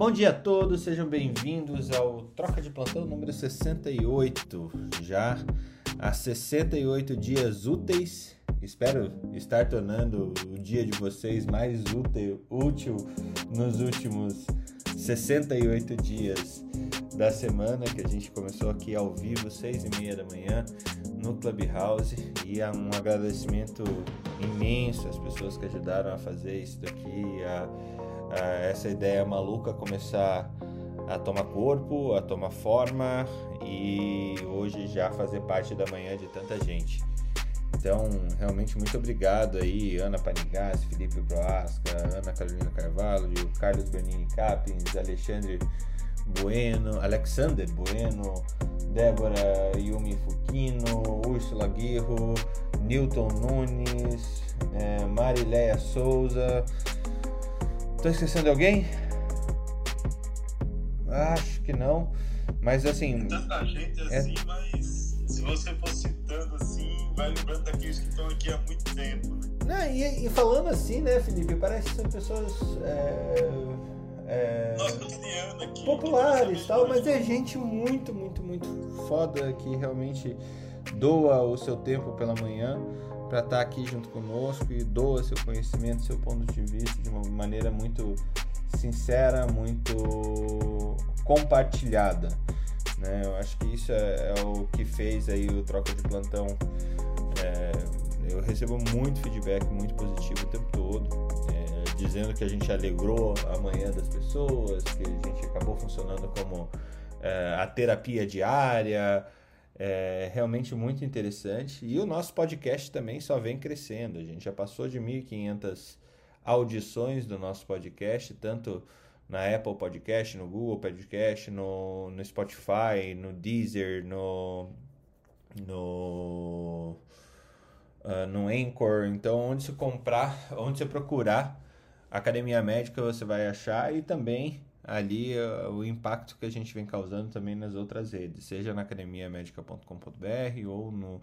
Bom dia a todos, sejam bem-vindos ao Troca de Plantão número 68. Já há 68 dias úteis. Espero estar tornando o dia de vocês mais útil, útil nos últimos 68 dias da semana que a gente começou aqui ao vivo, seis e meia da manhã, no Clubhouse. E é um agradecimento imenso às pessoas que ajudaram a fazer isso daqui, a essa ideia maluca começar a tomar corpo, a tomar forma e hoje já fazer parte da manhã de tanta gente. Então, realmente muito obrigado aí, Ana Panigas, Felipe Proasca, Ana Carolina Carvalho, Carlos Bernini Capins, Alexandre Bueno, Alexander Bueno, Débora Yumi Fukino, Úrsula Guirro, Newton Nunes, é, Marileia Souza, Tô esquecendo de alguém? Acho que não. Mas assim. Tem tanta gente é assim, é... mas se você for citando assim, vai lembrando daqueles que estão aqui há muito tempo. Né? Não, e, e, falando assim, né, Felipe? Parece que são pessoas. É, é, aqui, populares tal, mas é gente muito, muito, muito foda que realmente doa o seu tempo pela manhã para estar tá aqui junto conosco e doa seu conhecimento, seu ponto de vista de uma maneira muito sincera, muito compartilhada. Né? Eu acho que isso é, é o que fez aí o troca de plantão. É, eu recebo muito feedback muito positivo o tempo todo, é, dizendo que a gente alegrou a manhã das pessoas, que a gente acabou funcionando como é, a terapia diária, é realmente muito interessante. E o nosso podcast também só vem crescendo. A gente já passou de 1.500 audições do nosso podcast, tanto na Apple Podcast, no Google Podcast, no, no Spotify, no Deezer, no, no, uh, no Anchor. Então, onde você comprar, onde você procurar Academia Médica, você vai achar e também ali uh, o impacto que a gente vem causando também nas outras redes, seja na academiamedica.com.br ou no,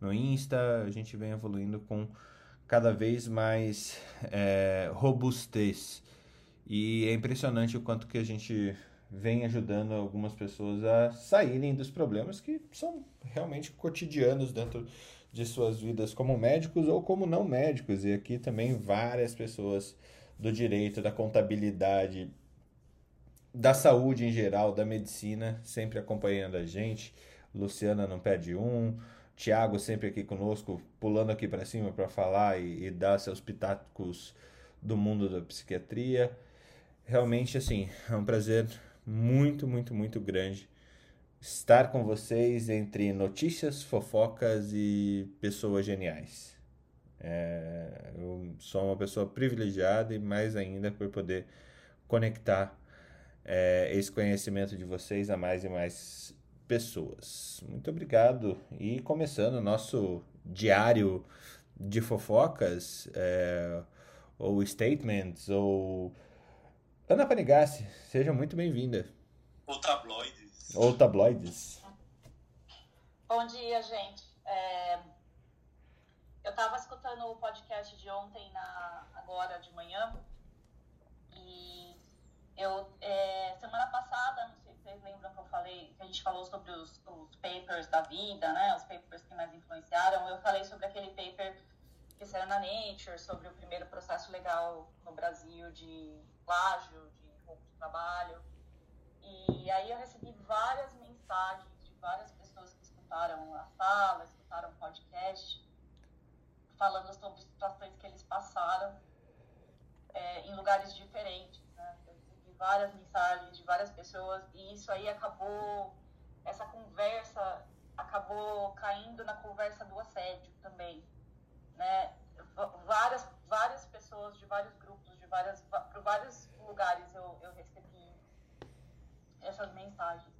no Insta, a gente vem evoluindo com cada vez mais é, robustez. E é impressionante o quanto que a gente vem ajudando algumas pessoas a saírem dos problemas que são realmente cotidianos dentro de suas vidas como médicos ou como não médicos. E aqui também várias pessoas do direito, da contabilidade, da saúde em geral, da medicina, sempre acompanhando a gente. Luciana não perde um. Tiago sempre aqui conosco, pulando aqui para cima para falar e, e, dar seus pitacos do mundo da psiquiatria. Realmente, assim, é um prazer muito, muito, muito grande estar com vocês entre notícias, fofocas e pessoas geniais. É, eu sou uma pessoa privilegiada e mais ainda por poder conectar é, esse conhecimento de vocês a mais e mais pessoas. Muito obrigado. E começando o nosso diário de fofocas, é, ou statements, ou. Ana Panigassi, seja muito bem-vinda. Ou tabloides. Ou tabloides. Bom dia, gente. É... Eu estava escutando o podcast de ontem, na... agora de manhã, eu, é, semana passada, não sei se vocês lembram que eu falei, que a gente falou sobre os, os papers da vida, né? Os papers que mais influenciaram. Eu falei sobre aquele paper que saiu na Nature, sobre o primeiro processo legal no Brasil de plágio, de roubo de trabalho. E aí eu recebi várias mensagens de várias pessoas que escutaram a sala, escutaram o podcast, falando sobre situações que eles passaram é, em lugares diferentes várias mensagens de várias pessoas e isso aí acabou, essa conversa acabou caindo na conversa do assédio também, né? Várias, várias pessoas de vários grupos, de várias, por vários lugares eu, eu recebi essas mensagens.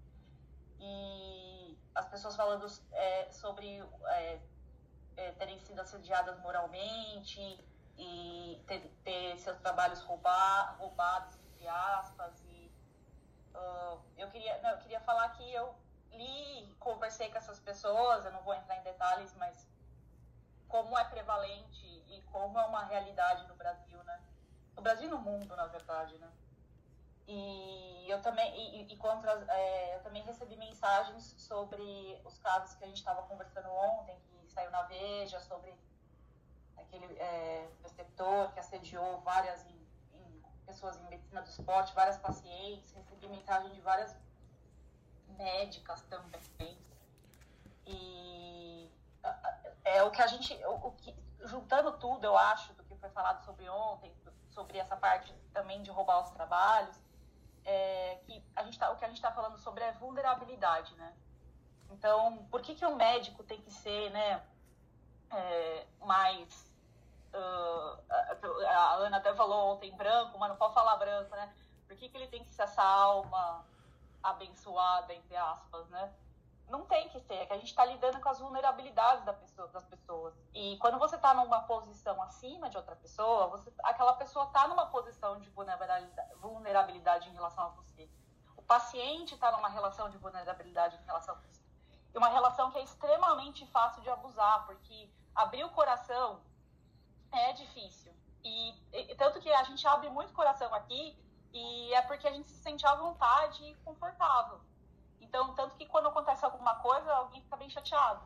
E as pessoas falando é, sobre é, é, terem sido assediadas moralmente e ter, ter seus trabalhos roubar, roubados entre aspas. E uh, eu, queria, não, eu queria falar que eu li, conversei com essas pessoas, eu não vou entrar em detalhes, mas como é prevalente e como é uma realidade no Brasil, né? No Brasil e no mundo, na verdade, né? E eu também e, e contra, é, eu também recebi mensagens sobre os casos que a gente estava conversando ontem, que saiu na Veja, sobre aquele é, preceptor que assediou várias pessoas em medicina do esporte, várias pacientes, recebi mensagem de várias médicas também. E é o que a gente, o que, juntando tudo, eu acho, do que foi falado sobre ontem, sobre essa parte também de roubar os trabalhos, é, que a gente tá, o que a gente está falando sobre é vulnerabilidade, né? Então, por que, que o médico tem que ser, né, é, mais... Uh, a Ana até falou ontem branco, mas não pode falar branco, né? Por que, que ele tem que ser essa alma abençoada, entre aspas, né? não tem que ser, é que a gente está lidando com as vulnerabilidades da pessoa, das pessoas. E quando você está numa posição acima de outra pessoa, você, aquela pessoa está numa posição de vulnerabilidade, vulnerabilidade em relação a você. O paciente está numa relação de vulnerabilidade em relação a você. E uma relação que é extremamente fácil de abusar, porque abrir o coração é difícil. E, e tanto que a gente abre muito coração aqui, e é porque a gente se sente à vontade e confortável. Então, tanto que quando acontece alguma coisa, alguém fica bem chateado.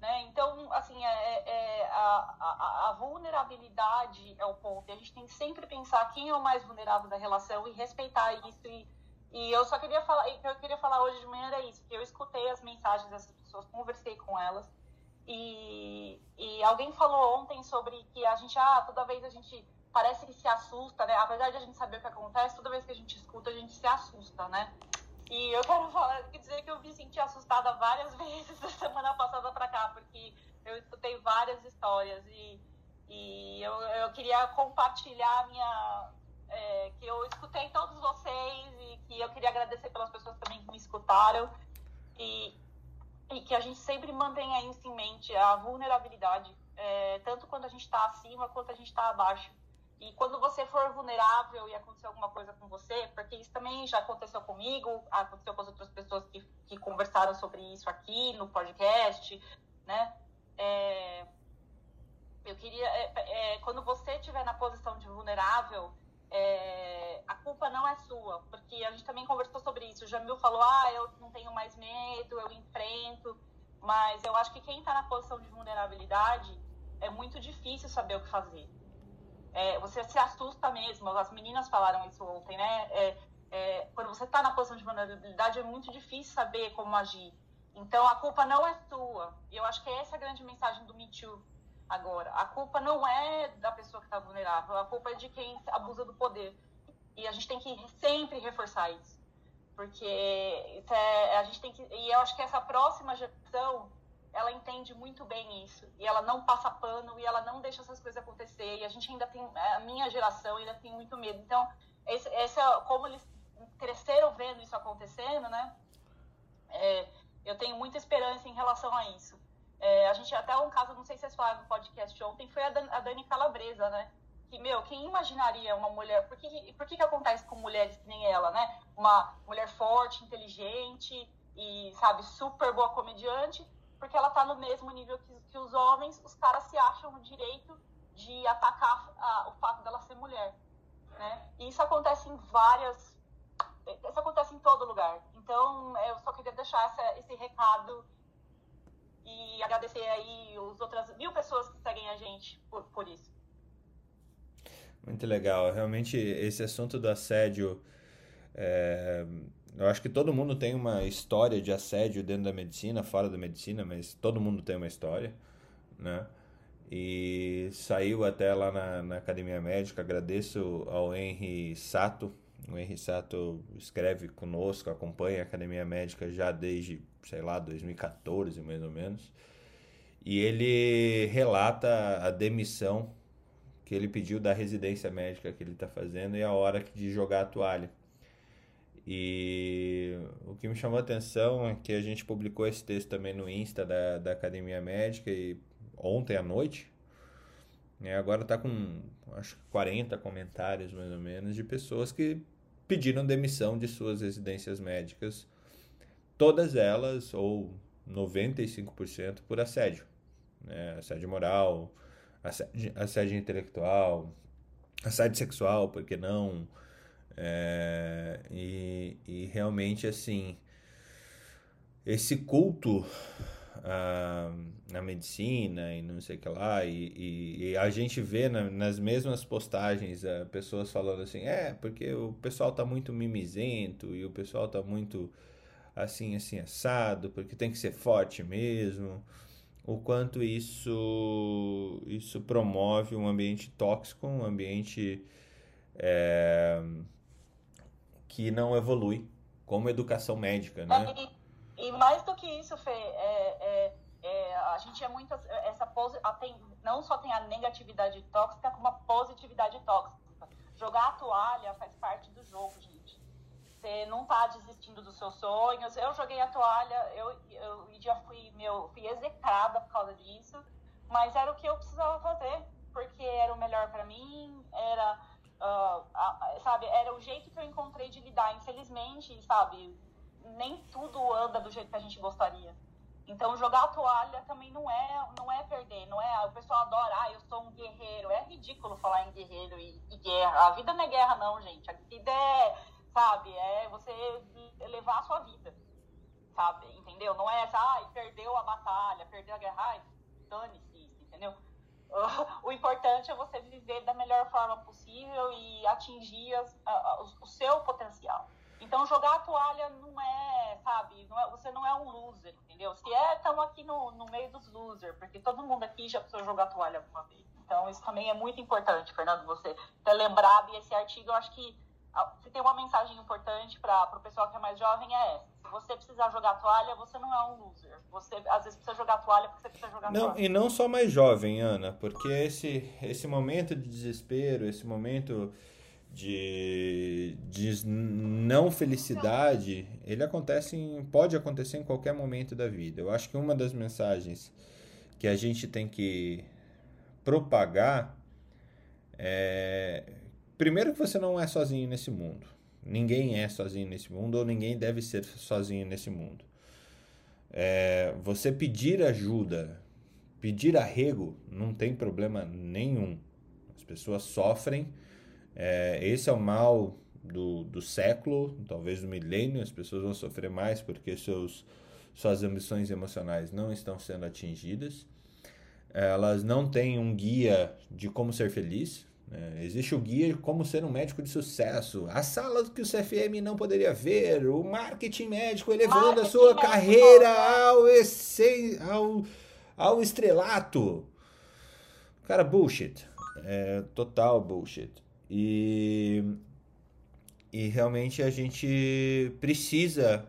Né? Então, assim, é, é, é a, a, a, vulnerabilidade é o ponto. E a gente tem que sempre pensar quem é o mais vulnerável da relação e respeitar isso. E, e eu só queria falar, eu queria falar hoje de manhã era isso, que eu escutei as mensagens dessas pessoas, conversei com elas. E, e alguém falou ontem sobre que a gente, ah, toda vez a gente parece que se assusta, né? Apesar de a gente saber o que acontece, toda vez que a gente escuta, a gente se assusta, né? E eu quero falar, dizer que eu me senti assustada várias vezes da semana passada para cá, porque eu escutei várias histórias e, e eu, eu queria compartilhar a minha. É, que eu escutei todos vocês e que eu queria agradecer pelas pessoas também que me escutaram e, e que a gente sempre mantenha isso em mente, a vulnerabilidade, é, tanto quando a gente está acima quanto a gente está abaixo e quando você for vulnerável e acontecer alguma coisa com você, porque isso também já aconteceu comigo, aconteceu com as outras pessoas que, que conversaram sobre isso aqui no podcast, né? É, eu queria, é, é, quando você estiver na posição de vulnerável, é, a culpa não é sua, porque a gente também conversou sobre isso. O Jamil falou, ah, eu não tenho mais medo, eu enfrento, mas eu acho que quem está na posição de vulnerabilidade é muito difícil saber o que fazer é, você se assusta mesmo. As meninas falaram isso ontem, né? É, é, quando você está na posição de vulnerabilidade, é muito difícil saber como agir. Então, a culpa não é sua. E eu acho que essa é a grande mensagem do Me Too agora. A culpa não é da pessoa que está vulnerável, a culpa é de quem abusa do poder. E a gente tem que sempre reforçar isso. Porque isso é, a gente tem que. E eu acho que essa próxima geração ela entende muito bem isso e ela não passa pano e ela não deixa essas coisas acontecer e a gente ainda tem a minha geração ainda tem muito medo então esse, esse é como eles cresceram vendo isso acontecendo né é, eu tenho muita esperança em relação a isso é, a gente até um caso não sei se vocês falaram no podcast ontem foi a, Dan, a Dani Calabresa né que meu quem imaginaria uma mulher por que por que, que acontece com mulheres que nem ela né uma mulher forte inteligente e sabe super boa comediante porque ela está no mesmo nível que, que, os homens, os caras se acham no direito de atacar a, o fato dela ser mulher. Né? E isso acontece em várias. Isso acontece em todo lugar. Então, eu só queria deixar essa, esse recado e agradecer aí as outras mil pessoas que seguem a gente por, por isso. Muito legal. Realmente, esse assunto do assédio. É eu acho que todo mundo tem uma história de assédio dentro da medicina, fora da medicina, mas todo mundo tem uma história, né? E saiu até lá na, na Academia Médica. Agradeço ao Henry Sato. O Henry Sato escreve conosco, acompanha a Academia Médica já desde, sei lá, 2014 mais ou menos. E ele relata a demissão que ele pediu da residência médica que ele está fazendo e a hora de jogar a toalha. E o que me chamou a atenção é que a gente publicou esse texto também no Insta da, da Academia Médica e ontem à noite. Né, agora está com acho que 40 comentários mais ou menos de pessoas que pediram demissão de suas residências médicas, todas elas, ou 95% por assédio. Né? Assédio moral, assédio, assédio intelectual, assédio sexual, porque não? É, e, realmente, assim, esse culto na medicina e não sei o que lá, e, e, e a gente vê na, nas mesmas postagens ah, pessoas falando assim, é, porque o pessoal tá muito mimizento e o pessoal tá muito assim, assim, assado, porque tem que ser forte mesmo. O quanto isso, isso promove um ambiente tóxico, um ambiente é, que não evolui, como educação médica, né? E, mais do que isso, Fê, é, é, é a gente é muito essa pose, tem, não só tem a negatividade tóxica, como a positividade tóxica. Jogar a toalha faz parte do jogo, gente você não tá desistindo dos seus sonhos. Eu joguei a toalha, eu, eu já fui, meu, fui execrada por causa disso, mas era o que eu precisava fazer, porque era o melhor para mim, era, uh, a, sabe, era o jeito que eu encontrei de lidar. Infelizmente, sabe, nem tudo anda do jeito que a gente gostaria. Então, jogar a toalha também não é, não é perder, não é. O pessoal adora, ah, eu sou um guerreiro. É ridículo falar em guerreiro e, e guerra. A vida não é guerra, não, gente. A vida é sabe? É você levar a sua vida, sabe? Entendeu? Não é essa, ai, perdeu a batalha, perdeu a guerra, ai, dane-se entendeu? O importante é você viver da melhor forma possível e atingir as, a, o, o seu potencial. Então, jogar a toalha não é, sabe, não é, você não é um loser, entendeu? Se é, estamos aqui no, no meio dos losers, porque todo mundo aqui já precisou jogar a toalha alguma vez. Então, isso também é muito importante, Fernando, você ter lembrado. E esse artigo, eu acho que se tem uma mensagem importante para o pessoal que é mais jovem é essa. Se você precisar jogar toalha, você não é um loser. Você às vezes precisa jogar toalha porque você precisa jogar não, toalha. E não só mais jovem, Ana, porque esse, esse momento de desespero, esse momento de, de não felicidade, ele acontece em, pode acontecer em qualquer momento da vida. Eu acho que uma das mensagens que a gente tem que propagar é Primeiro que você não é sozinho nesse mundo. Ninguém é sozinho nesse mundo ou ninguém deve ser sozinho nesse mundo. É, você pedir ajuda, pedir arrego, não tem problema nenhum. As pessoas sofrem. É, esse é o mal do, do século, talvez do milênio. As pessoas vão sofrer mais porque seus, suas ambições emocionais não estão sendo atingidas. Elas não têm um guia de como ser feliz. É, existe o guia de como ser um médico de sucesso, a sala que o CFM não poderia ver, o marketing médico elevando marketing a sua carreira ao, ao, ao estrelato. Cara, bullshit. É, total bullshit. E, e realmente a gente precisa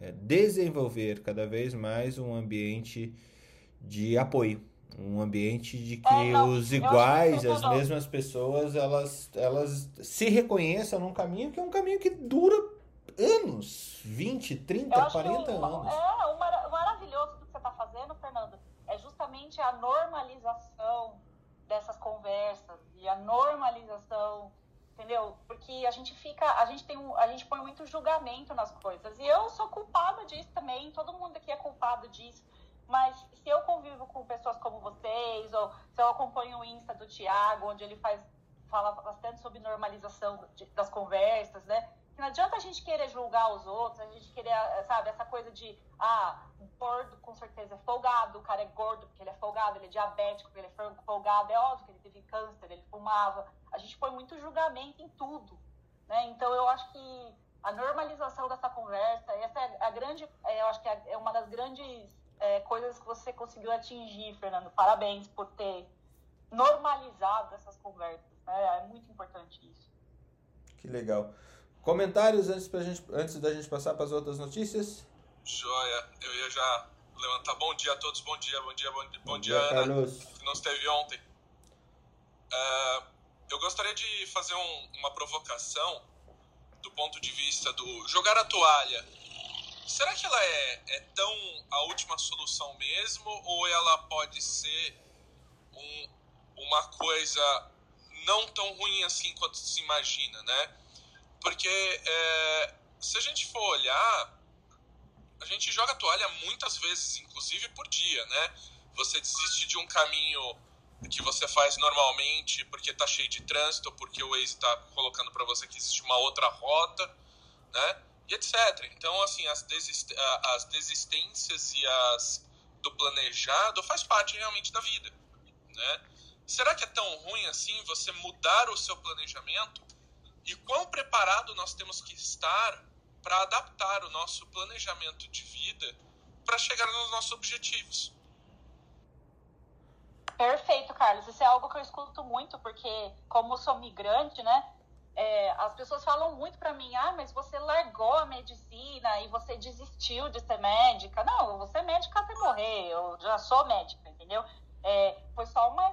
é, desenvolver cada vez mais um ambiente de apoio um ambiente de que é, não, os iguais, as mesmas pessoas, elas, elas se reconheçam num caminho que é um caminho que dura anos, 20, 30, 40 o, anos. É, o, o maravilhoso do que você está fazendo, Fernando, é justamente a normalização dessas conversas e a normalização, entendeu? Porque a gente fica, a gente tem um, a gente põe muito julgamento nas coisas. E eu sou culpada disso também, todo mundo aqui é culpado disso mas se eu convivo com pessoas como vocês, ou se eu acompanho o Insta do Tiago, onde ele faz, fala bastante sobre normalização de, das conversas, né? Não adianta a gente querer julgar os outros, a gente querer, sabe, essa coisa de, ah, gordo com certeza é folgado, o cara é gordo porque ele é folgado, ele é diabético porque ele é folgado, é óbvio que ele teve câncer, ele fumava. A gente põe muito julgamento em tudo, né? Então eu acho que a normalização dessa conversa, essa é a grande, é, eu acho que é, é uma das grandes é, coisas que você conseguiu atingir, Fernando. Parabéns por ter normalizado essas conversas. Né? É muito importante isso. Que legal. Comentários antes, pra gente, antes da gente passar para as outras notícias? Joia. Eu ia já levantar. Bom dia a todos. Bom dia, bom dia, bom, bom, bom dia, dia, Ana. Carlos. Que não esteve ontem. Uh, eu gostaria de fazer um, uma provocação do ponto de vista do jogar a toalha será que ela é, é tão a última solução mesmo ou ela pode ser um, uma coisa não tão ruim assim quanto se imagina, né? Porque é, se a gente for olhar, a gente joga toalha muitas vezes, inclusive por dia, né? Você desiste de um caminho que você faz normalmente porque tá cheio de trânsito, porque o Waze está colocando para você que existe uma outra rota, né? e etc. Então, assim, as, desist, as desistências e as do planejado faz parte realmente da vida, né? Será que é tão ruim assim você mudar o seu planejamento? E quão preparado nós temos que estar para adaptar o nosso planejamento de vida para chegar nos nossos objetivos? Perfeito, Carlos. Isso é algo que eu escuto muito, porque como sou migrante, né? É, as pessoas falam muito para mim, ah, mas você largou a medicina e você desistiu de ser médica. Não, você é médica até morrer, eu já sou médica, entendeu? É, foi só uma,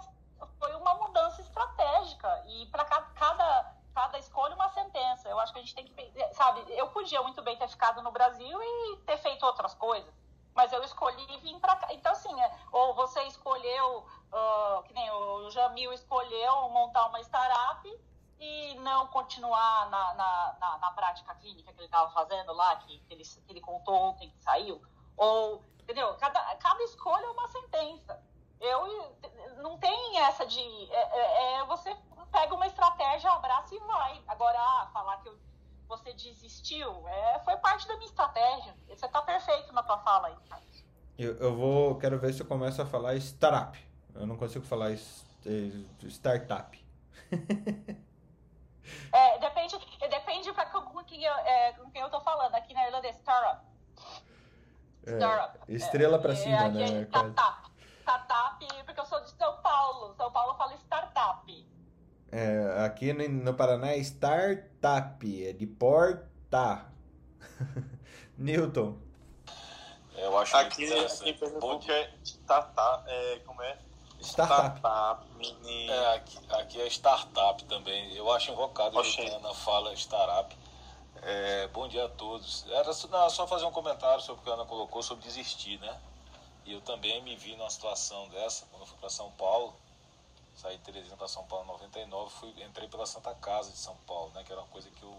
foi uma mudança estratégica e para cada, cada, cada escolha uma sentença. Eu acho que a gente tem que, sabe, eu podia muito bem ter ficado no Brasil e ter feito outras coisas, mas eu escolhi vir para cá. Então, assim, é, ou você escolheu, uh, que nem o Jamil escolheu montar uma startup e não continuar na, na, na, na prática clínica que ele estava fazendo lá, que, que, ele, que ele contou ontem que saiu. Ou, entendeu? Cada, cada escolha é uma sentença. Eu não tem essa de. É, é, é, você pega uma estratégia, abraça e vai. Agora, ah, falar que eu, você desistiu, é, foi parte da minha estratégia. Você está perfeito na tua fala aí. Eu, eu vou. Quero ver se eu começo a falar startup. Eu não consigo falar eh, startup. É, depende, depende pra com, quem eu, é, com quem eu tô falando. Aqui na Irlanda é startup. É, startup. estrela pra é, cima, né? É startup. Startup, porque eu sou de São Paulo. São Paulo fala startup. É, aqui no, no Paraná é startup, é de portar. Newton. Eu acho aqui, aqui em é startup, é, como é? Startup. startup mini... É, aqui, aqui, é startup também. Eu acho invocado que a Ana fala startup. É, bom dia a todos. Era não, só fazer um comentário sobre o que a Ana colocou sobre desistir, né? E eu também me vi numa situação dessa, quando eu fui para São Paulo, saí de Teresina para São Paulo em 99, fui, entrei pela Santa Casa de São Paulo, né? Que era uma coisa que eu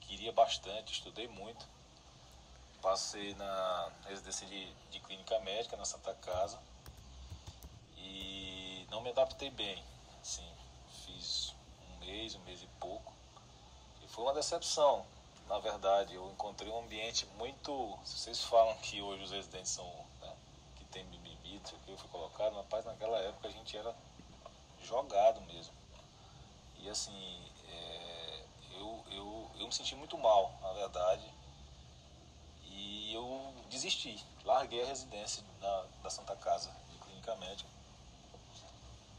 queria bastante, estudei muito. Passei na residência de, de clínica médica na Santa Casa e não me adaptei bem. Assim, fiz um mês, um mês e pouco. E foi uma decepção. Na verdade, eu encontrei um ambiente muito. Vocês falam que hoje os residentes são. Né, que tem mimimi, que eu fui colocado, mas naquela época a gente era jogado mesmo. E assim, é, eu, eu, eu me senti muito mal, na verdade. E eu desisti. Larguei a residência da, da Santa Casa de Clínica Médica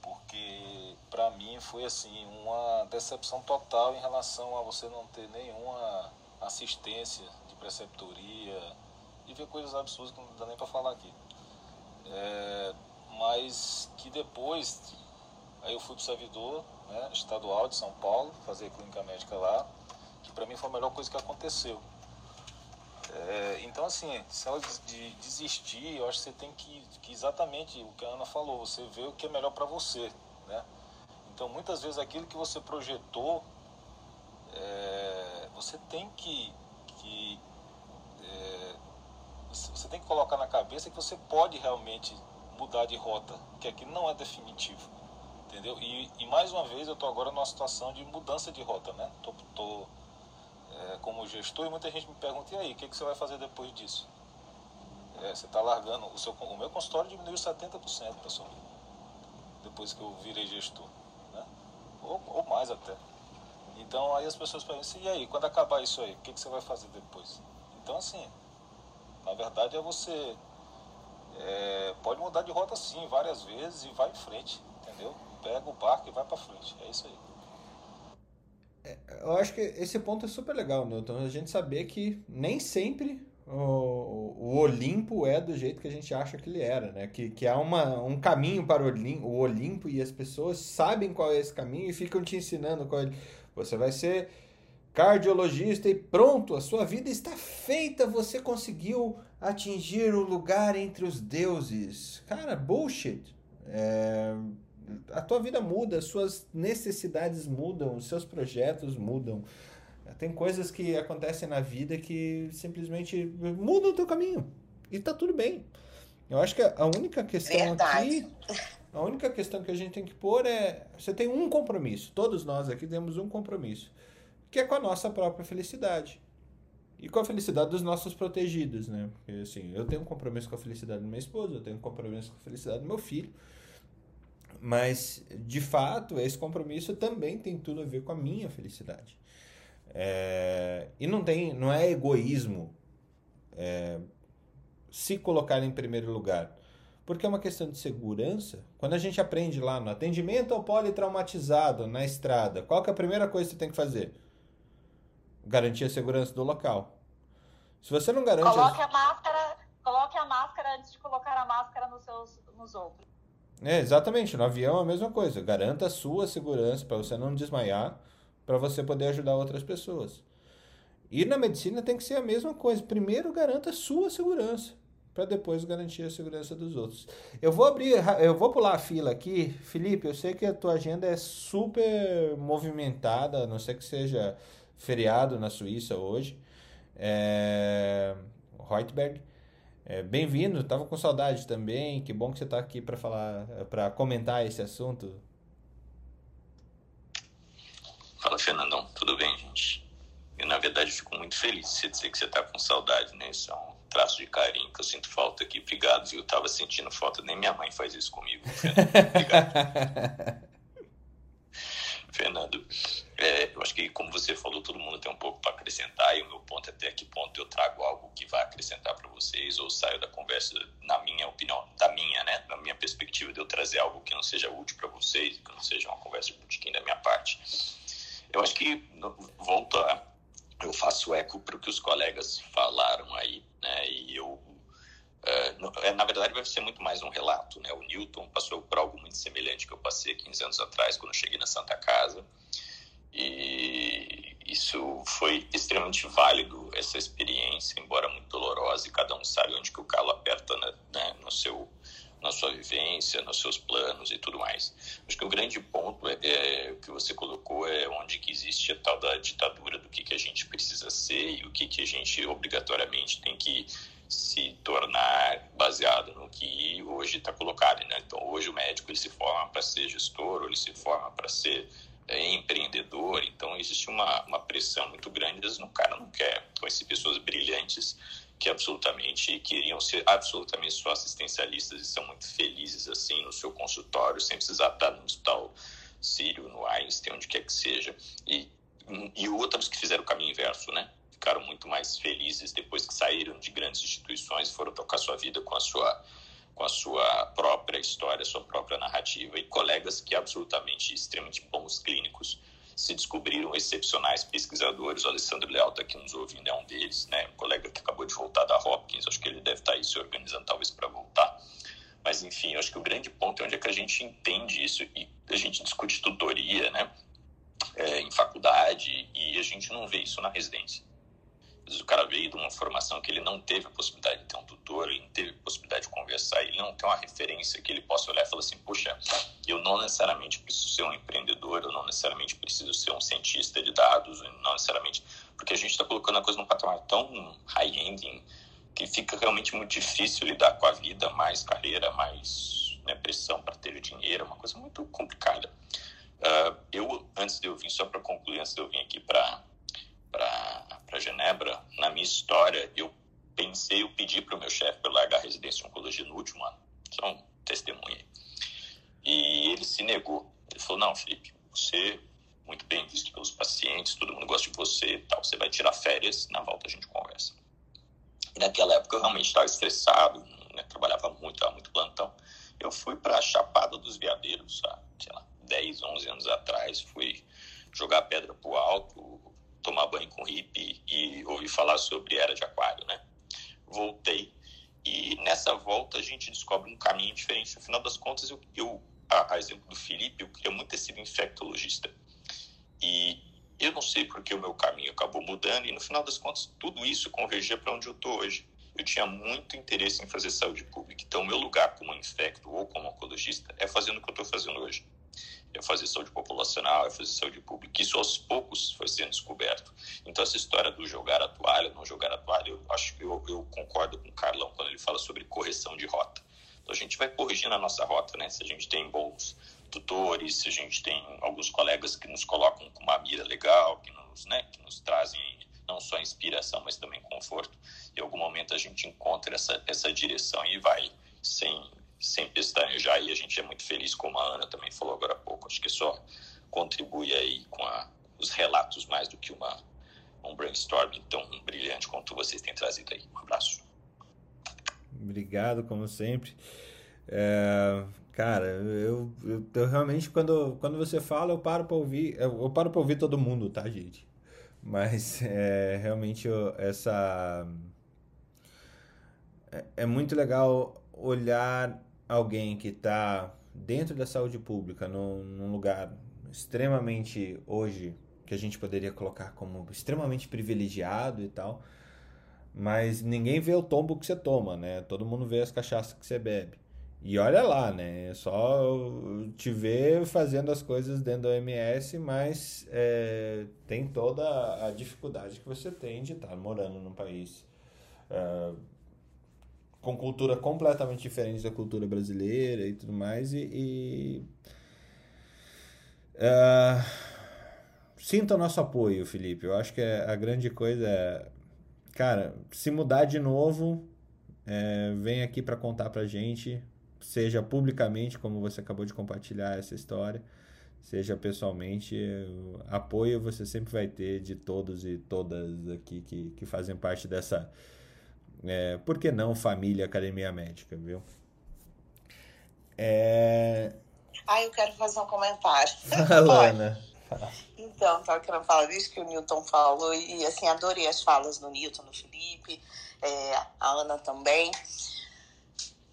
porque para mim foi assim uma decepção total em relação a você não ter nenhuma assistência de preceptoria e ver coisas absurdas que não dá nem para falar aqui. É, mas que depois aí eu fui para o servidor né, estadual de São Paulo fazer clínica médica lá, que para mim foi a melhor coisa que aconteceu é, então, assim, se ela de desistir, eu acho que você tem que, que, exatamente o que a Ana falou, você vê o que é melhor para você, né? Então, muitas vezes aquilo que você projetou, é, você tem que, que é, você tem que colocar na cabeça que você pode realmente mudar de rota, que aquilo não é definitivo, entendeu? E, e mais uma vez eu estou agora numa situação de mudança de rota, né? Tô, tô é, como gestor e muita gente me pergunta, e aí, o que, que você vai fazer depois disso? É, você está largando, o, seu, o meu consultório diminuiu 70%, pessoal, depois que eu virei gestor, né? ou, ou mais até. Então aí as pessoas perguntam, e aí, quando acabar isso aí, o que, que você vai fazer depois? Então assim, na verdade é você é, pode mudar de rota sim, várias vezes e vai em frente, entendeu? Pega o barco e vai para frente, é isso aí. É, eu acho que esse ponto é super legal, Newton. A gente saber que nem sempre o, o Olimpo é do jeito que a gente acha que ele era, né? Que, que há uma, um caminho para o Olimpo, o Olimpo e as pessoas sabem qual é esse caminho e ficam te ensinando qual é. Você vai ser cardiologista e pronto, a sua vida está feita, você conseguiu atingir o lugar entre os deuses. Cara, bullshit. É, a tua vida muda, as suas necessidades mudam, os seus projetos mudam. Tem coisas que acontecem na vida que simplesmente mudam o teu caminho. E tá tudo bem. Eu acho que a única questão Verdade. aqui. A única questão que a gente tem que pôr é. Você tem um compromisso. Todos nós aqui temos um compromisso. Que é com a nossa própria felicidade. e com a felicidade dos nossos protegidos, né? Porque assim, eu tenho um compromisso com a felicidade da minha esposa, eu tenho um compromisso com a felicidade do meu filho. Mas, de fato, esse compromisso também tem tudo a ver com a minha felicidade. É, e não tem, não é egoísmo é, se colocar em primeiro lugar. Porque é uma questão de segurança. Quando a gente aprende lá no atendimento ao politraumatizado na estrada, qual que é a primeira coisa que você tem que fazer? Garantir a segurança do local. Se você não garante. Coloque a máscara, coloque a máscara antes de colocar a máscara nos seus nos outros. É, exatamente. No avião é a mesma coisa. Garanta a sua segurança para você não desmaiar, para você poder ajudar outras pessoas. E na medicina tem que ser a mesma coisa. Primeiro garanta a sua segurança para depois garantir a segurança dos outros. Eu vou abrir, eu vou pular a fila aqui. Felipe, eu sei que a tua agenda é super movimentada, a não ser que seja feriado na Suíça hoje. É... Reutberg. É, Bem-vindo, estava com saudade também. Que bom que você está aqui para falar, para comentar esse assunto. Fala, Fernandão. Tudo bem, gente? Eu, na verdade, fico muito feliz de dizer que você está com saudade, né? Isso é um traço de carinho que eu sinto falta aqui. Obrigado, viu? Eu tava sentindo falta, nem minha mãe faz isso comigo. Obrigado. Fernando, é, eu acho que, como você falou, todo mundo tem um pouco para acrescentar, e o meu ponto é até que ponto eu trago algo que vai acrescentar para vocês, ou saio da conversa, na minha opinião, da minha, né, na minha perspectiva, de eu trazer algo que não seja útil para vocês, que não seja uma conversa de botiquim da minha parte. Eu acho que, volto a eu faço eco para o que os colegas falaram aí, né? E eu, é, na verdade, vai ser muito mais um relato, né? O Newton passou por algo muito semelhante que eu passei 15 anos atrás, quando eu cheguei na Santa Casa. E isso foi extremamente válido, essa experiência, embora muito dolorosa, e cada um sabe onde que o calo aperta né, né no seu na sua vivência, nos seus planos e tudo mais. Acho que o grande ponto é, é que você colocou é onde que existe a tal da ditadura do que que a gente precisa ser e o que que a gente obrigatoriamente tem que se tornar baseado no que hoje está colocado. Né? Então, hoje o médico ele se forma para ser gestor, ou ele se forma para ser é, empreendedor. Então, existe uma, uma pressão muito grande. Às o cara não quer conhecer pessoas brilhantes que absolutamente queriam ser absolutamente só assistencialistas e são muito felizes assim no seu consultório, sem precisar estar no hospital Sírio, no Einstein, onde quer que seja. E, e outros que fizeram o caminho inverso, né? Ficaram muito mais felizes depois que saíram de grandes instituições, foram tocar sua vida com a sua com a sua própria história, sua própria narrativa e colegas que absolutamente extremamente bons clínicos se descobriram excepcionais pesquisadores. O Alessandro Leal está aqui nos ouvindo, é um deles, né? Um colega que acabou de voltar da Hopkins, acho que ele deve estar tá aí se organizando talvez para voltar. Mas, enfim, acho que o grande ponto é onde é que a gente entende isso e a gente discute tutoria, né? É, em faculdade e a gente não vê isso na residência. Às vezes o cara veio de uma formação que ele não teve a possibilidade de ter um tutor, ele não teve a possibilidade de conversar, ele não tem uma referência que ele possa olhar e falar assim, puxa, eu não necessariamente preciso ser um empreendedor, eu não necessariamente preciso ser um cientista de dados, não necessariamente, porque a gente está colocando a coisa num patamar tão high-ending que fica realmente muito difícil lidar com a vida, mais carreira, mais né, pressão para ter dinheiro, é uma coisa muito complicada. Uh, eu, antes de eu vir, só para concluir, antes de eu vir aqui para para Genebra, na minha história, eu pensei, eu pedi para o meu chefe para largar a residência de oncologia no último ano. Só um testemunho. E ele se negou. Ele falou: Não, Felipe, você muito bem visto pelos pacientes, todo mundo gosta de você tal. Você vai tirar férias, na volta a gente conversa. E naquela época eu realmente estava estressado, né? trabalhava muito, estava muito plantão. Eu fui para a Chapada dos Veadeiros, sei lá, 10, 11 anos atrás, fui jogar pedra pro alto, tomar banho com hippie e ouvir falar sobre era de aquário, né? Voltei e nessa volta a gente descobre um caminho diferente. No final das contas, eu, eu a, a exemplo do Felipe, eu queria muito ter sido infectologista. E eu não sei porque o meu caminho acabou mudando e no final das contas tudo isso convergia para onde eu estou hoje. Eu tinha muito interesse em fazer saúde pública. Então, meu lugar como infecto ou como oncologista é fazendo o que eu estou fazendo hoje é fazer saúde populacional, é fazer saúde pública. Isso aos poucos foi sendo descoberto. Então, essa história do jogar a toalha, não jogar a toalha, eu acho que eu, eu concordo com o Carlão quando ele fala sobre correção de rota. Então, a gente vai corrigindo a nossa rota, né? Se a gente tem bons tutores, se a gente tem alguns colegas que nos colocam com uma mira legal, que nos, né, que nos trazem não só inspiração, mas também conforto. Em algum momento a gente encontra essa, essa direção e vai sem, sem pestanejar. E a gente é muito feliz, como a Ana também falou agora há pouco. Acho que só contribui aí com a, os relatos mais do que uma, um brainstorming tão brilhante quanto vocês têm trazido aí. Um abraço. Obrigado, como sempre. É, cara, eu, eu, eu, realmente, quando, quando você fala, eu paro para ouvir. Eu, eu paro para ouvir todo mundo, tá, gente? Mas é, realmente essa. É, é muito legal olhar alguém que está dentro da saúde pública, num, num lugar extremamente hoje que a gente poderia colocar como extremamente privilegiado e tal, mas ninguém vê o tombo que você toma, né? Todo mundo vê as cachaças que você bebe. E olha lá, né? É só te ver fazendo as coisas dentro do OMS, mas é, tem toda a dificuldade que você tem de estar morando num país é, com cultura completamente diferente da cultura brasileira e tudo mais. E. e é, sinta o nosso apoio, Felipe. Eu acho que é, a grande coisa é. Cara, se mudar de novo, é, vem aqui para contar pra gente seja publicamente, como você acabou de compartilhar essa história, seja pessoalmente, apoio você sempre vai ter de todos e todas aqui que, que fazem parte dessa, é, por que não, família Academia Médica, viu? É... Ah, eu quero fazer um comentário. Alana. então, estava querendo falar disso que o Newton falou e, assim, adorei as falas do Newton, do Felipe, é, a Ana também.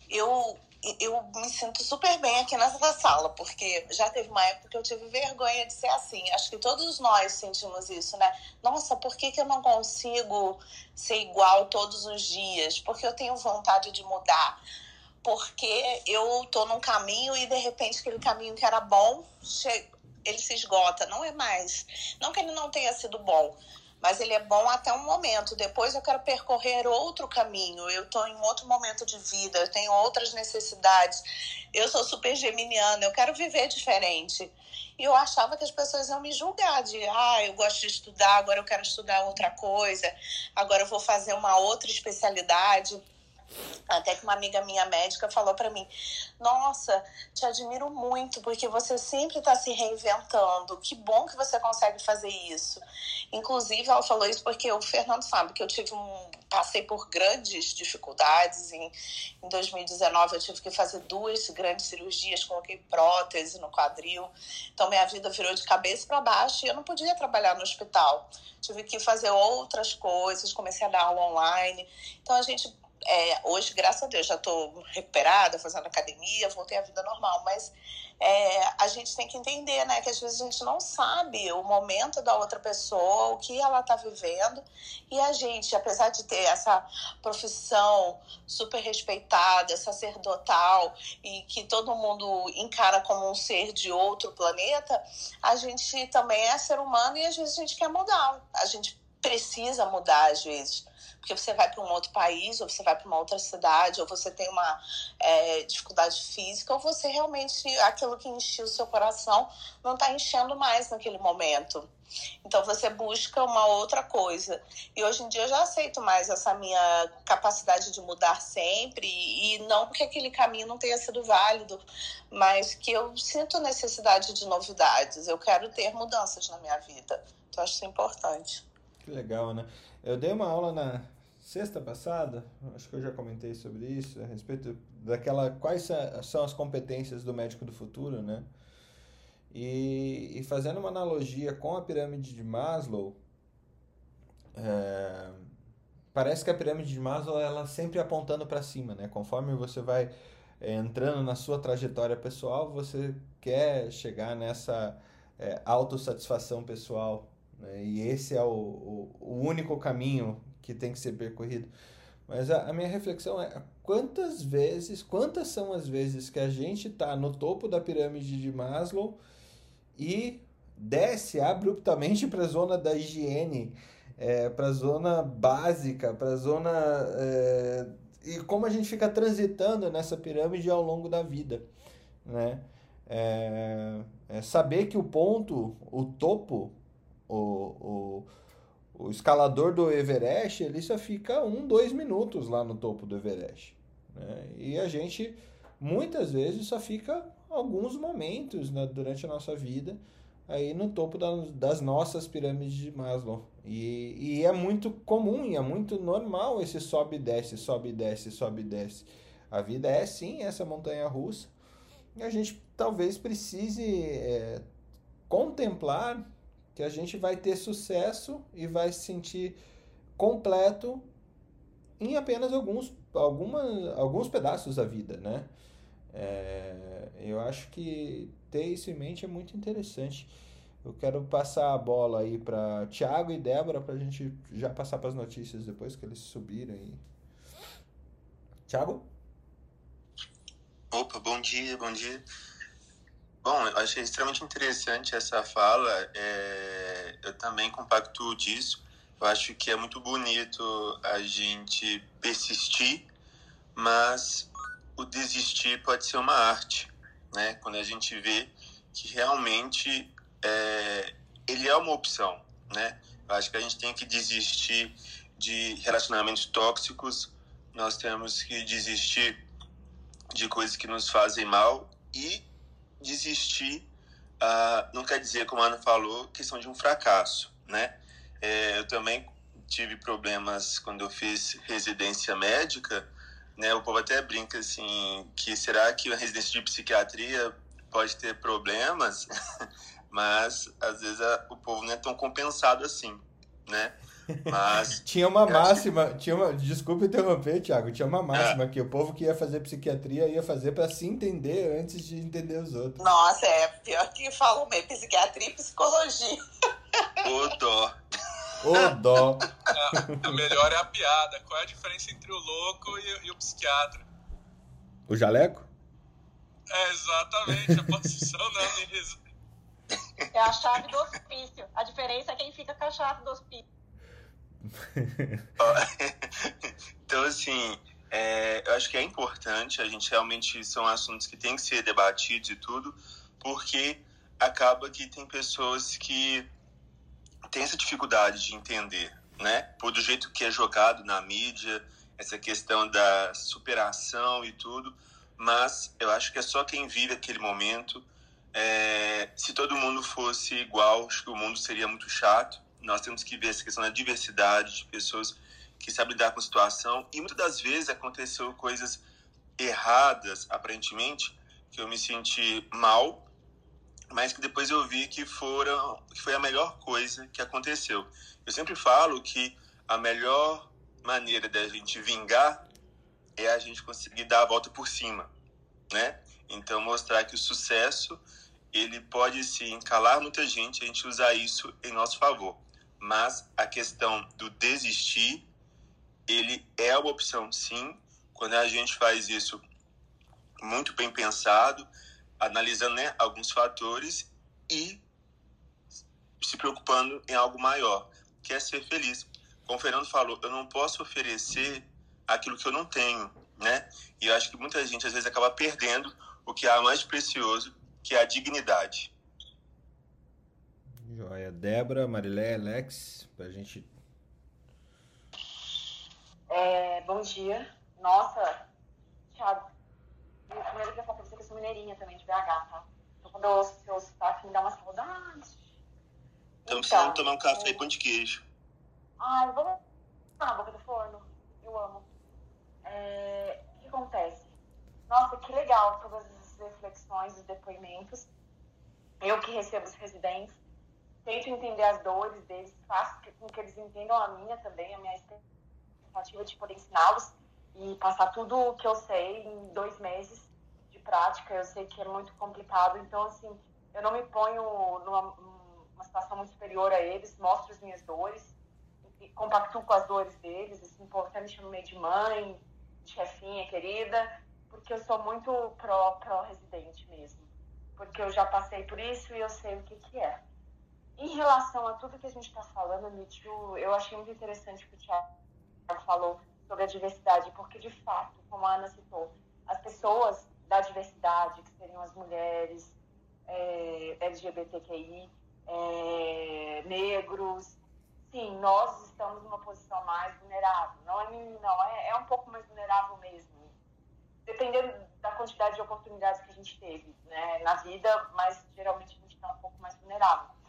Eu eu me sinto super bem aqui nessa sala, porque já teve uma época que eu tive vergonha de ser assim. Acho que todos nós sentimos isso, né? Nossa, por que, que eu não consigo ser igual todos os dias? Porque eu tenho vontade de mudar. Porque eu tô num caminho e de repente aquele caminho que era bom, ele se esgota. Não é mais. Não que ele não tenha sido bom, mas ele é bom até um momento. Depois eu quero percorrer outro caminho. Eu estou em outro momento de vida, eu tenho outras necessidades. Eu sou super geminiana, eu quero viver diferente. E eu achava que as pessoas iam me julgar de, ah, eu gosto de estudar, agora eu quero estudar outra coisa, agora eu vou fazer uma outra especialidade. Até que uma amiga minha médica falou para mim: Nossa, te admiro muito porque você sempre está se reinventando. Que bom que você consegue fazer isso. Inclusive, ela falou isso porque o Fernando sabe que eu tive um, passei por grandes dificuldades. Em, em 2019, eu tive que fazer duas grandes cirurgias, coloquei prótese no quadril. Então, minha vida virou de cabeça para baixo e eu não podia trabalhar no hospital. Tive que fazer outras coisas, comecei a dar aula online. Então, a gente é, hoje, graças a Deus, já estou recuperada, fazendo academia, voltei à vida normal, mas é, a gente tem que entender, né, que às vezes a gente não sabe o momento da outra pessoa, o que ela está vivendo, e a gente, apesar de ter essa profissão super respeitada, sacerdotal, e que todo mundo encara como um ser de outro planeta, a gente também é ser humano e às vezes a gente quer mudar, a gente precisa mudar às vezes porque você vai para um outro país, ou você vai para uma outra cidade, ou você tem uma é, dificuldade física, ou você realmente, aquilo que encheu o seu coração, não está enchendo mais naquele momento. Então você busca uma outra coisa. E hoje em dia eu já aceito mais essa minha capacidade de mudar sempre, e não porque aquele caminho não tenha sido válido, mas que eu sinto necessidade de novidades. Eu quero ter mudanças na minha vida. Então acho isso importante. Que legal, né? Eu dei uma aula na sexta passada, acho que eu já comentei sobre isso, a respeito daquela quais são as competências do médico do futuro, né? E, e fazendo uma analogia com a pirâmide de Maslow, é, parece que a pirâmide de Maslow ela sempre apontando para cima, né? Conforme você vai é, entrando na sua trajetória pessoal, você quer chegar nessa é, autossatisfação pessoal, né? E esse é o, o, o, único caminho que tem que ser percorrido. Mas a, a minha reflexão é quantas vezes, quantas são as vezes que a gente está no topo da pirâmide de Maslow e desce abruptamente para a zona da higiene, é, para a zona básica, para a zona. É, e como a gente fica transitando nessa pirâmide ao longo da vida. Né? É, é saber que o ponto, o topo, o, o, o escalador do Everest, ele só fica um, dois minutos lá no topo do Everest. Né? E a gente, muitas vezes, só fica alguns momentos né, durante a nossa vida aí no topo das, das nossas pirâmides de Maslow. E, e é muito comum e é muito normal esse sobe e desce, sobe e desce, sobe e desce. A vida é sim essa montanha russa. E a gente talvez precise é, contemplar que a gente vai ter sucesso e vai se sentir completo em apenas alguns, alguma, alguns pedaços da vida, né? É, eu acho que ter isso em mente é muito interessante. Eu quero passar a bola aí para Thiago e Débora para a gente já passar para as notícias depois que eles subiram. Thiago? Opa, bom dia, bom dia. Bom, eu achei extremamente interessante essa fala. É, eu também compacto disso. Eu acho que é muito bonito a gente persistir, mas o desistir pode ser uma arte, né? Quando a gente vê que realmente é, ele é uma opção, né? Eu acho que a gente tem que desistir de relacionamentos tóxicos, nós temos que desistir de coisas que nos fazem mal e desistir uh, não quer dizer, como a Ana falou, questão de um fracasso, né? É, eu também tive problemas quando eu fiz residência médica, né? O povo até brinca assim que será que a residência de psiquiatria pode ter problemas, mas às vezes a, o povo não é tão compensado assim, né? Mas tinha uma máxima, que... tinha uma, desculpa interromper, Thiago, tinha uma máxima é. que o povo que ia fazer psiquiatria ia fazer para se entender antes de entender os outros. Nossa, é pior que falam mesmo, psiquiatria e psicologia. O dó. O dó. A, a, melhor é a piada. Qual é a diferença entre o louco e, e o psiquiatra? O jaleco? É, exatamente, a posição da mesa. É a chave do hospício. A diferença é quem fica com a chave do hospício. então, assim, é, eu acho que é importante, a gente realmente são assuntos que têm que ser debatidos e tudo, porque acaba que tem pessoas que têm essa dificuldade de entender, né? Por do jeito que é jogado na mídia, essa questão da superação e tudo, mas eu acho que é só quem vive aquele momento. É, se todo mundo fosse igual, acho que o mundo seria muito chato nós temos que ver essa questão da diversidade de pessoas que sabem lidar com a situação e muitas das vezes aconteceu coisas erradas, aparentemente, que eu me senti mal, mas que depois eu vi que foram que foi a melhor coisa que aconteceu. Eu sempre falo que a melhor maneira da gente vingar é a gente conseguir dar a volta por cima, né? Então mostrar que o sucesso ele pode sim calar muita gente, a gente usar isso em nosso favor mas a questão do desistir, ele é uma opção sim, quando a gente faz isso muito bem pensado, analisando né, alguns fatores e se preocupando em algo maior, que é ser feliz. Como o Fernando falou, eu não posso oferecer aquilo que eu não tenho, né? E eu acho que muita gente às vezes acaba perdendo o que há mais precioso, que é a dignidade. Joia. Débora, Marilé, Alex, pra gente. É, bom dia. Nossa, Thiago, primeiro eu queria falar pra você que eu sou mineirinha também, de BH, tá? Então quando eu ouço seu sotaque, me dá uma saudade. Estamos precisando tomar um café é... com de queijo. Ai, vamos na boca do forno. Eu amo. É... O que acontece? Nossa, que legal todas as reflexões, os depoimentos. Eu que recebo os residentes tento entender as dores deles, faço com que eles entendam a minha também, a minha expectativa de poder ensiná-los e passar tudo o que eu sei em dois meses de prática. Eu sei que é muito complicado, então, assim, eu não me ponho numa, numa situação muito superior a eles, mostro as minhas dores, compactuo com as dores deles, assim, pô, chamo meio de mãe, de chefinha querida, porque eu sou muito pró-residente pró mesmo. Porque eu já passei por isso e eu sei o que, que é. Em relação a tudo que a gente está falando, Mitchell, eu achei muito interessante o que o Thiago falou sobre a diversidade, porque, de fato, como a Ana citou, as pessoas da diversidade, que seriam as mulheres, é, LGBTQI, é, negros, sim, nós estamos numa posição mais vulnerável. Não é não, é, é um pouco mais vulnerável mesmo. Dependendo da quantidade de oportunidades que a gente teve né, na vida, mas geralmente a gente está um pouco mais vulnerável.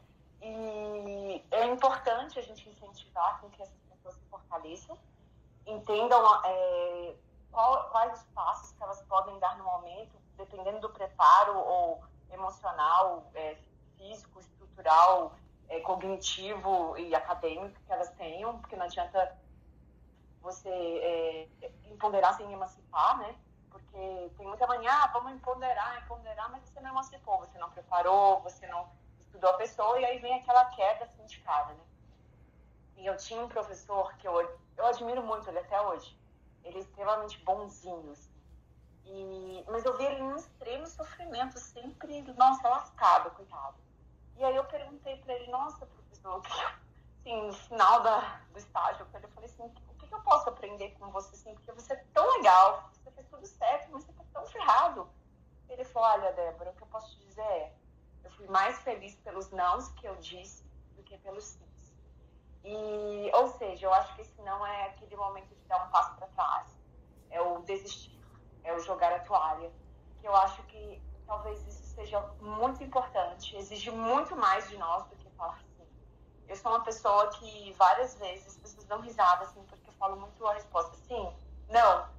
E é importante a gente incentivar com que essas pessoas se fortaleçam, entendam é, qual, quais os passos que elas podem dar no momento, dependendo do preparo ou emocional, é, físico, estrutural, é, cognitivo e acadêmico que elas tenham, porque não adianta você é, empoderar sem emancipar, né? Porque tem muita manhã, ah, vamos empoderar, empoderar, mas você não emancipou, você não preparou, você não estudou a pessoa, e aí vem aquela queda assim de cara, né? E eu tinha um professor que eu, eu admiro muito ele até hoje. Ele é extremamente bonzinho, assim. E, mas eu vi ele num extremo sofrimento, sempre, nossa, lascado, coitado. E aí eu perguntei para ele, nossa, professor, assim, no final da, do estágio, eu falei assim, o que, que eu posso aprender com você, assim, porque você é tão legal, você fez tudo certo, mas você tá tão ferrado. Ele falou, olha, Débora, o que eu posso te dizer é, fui mais feliz pelos nãos que eu disse do que pelos sims. E, ou seja, eu acho que esse não é aquele momento de dar um passo para trás, é o desistir, é o jogar a toalha. Que eu acho que talvez isso seja muito importante, exige muito mais de nós do que falar sim. Eu sou uma pessoa que várias vezes as pessoas dão risada, assim, porque eu falo muito a resposta sim, não.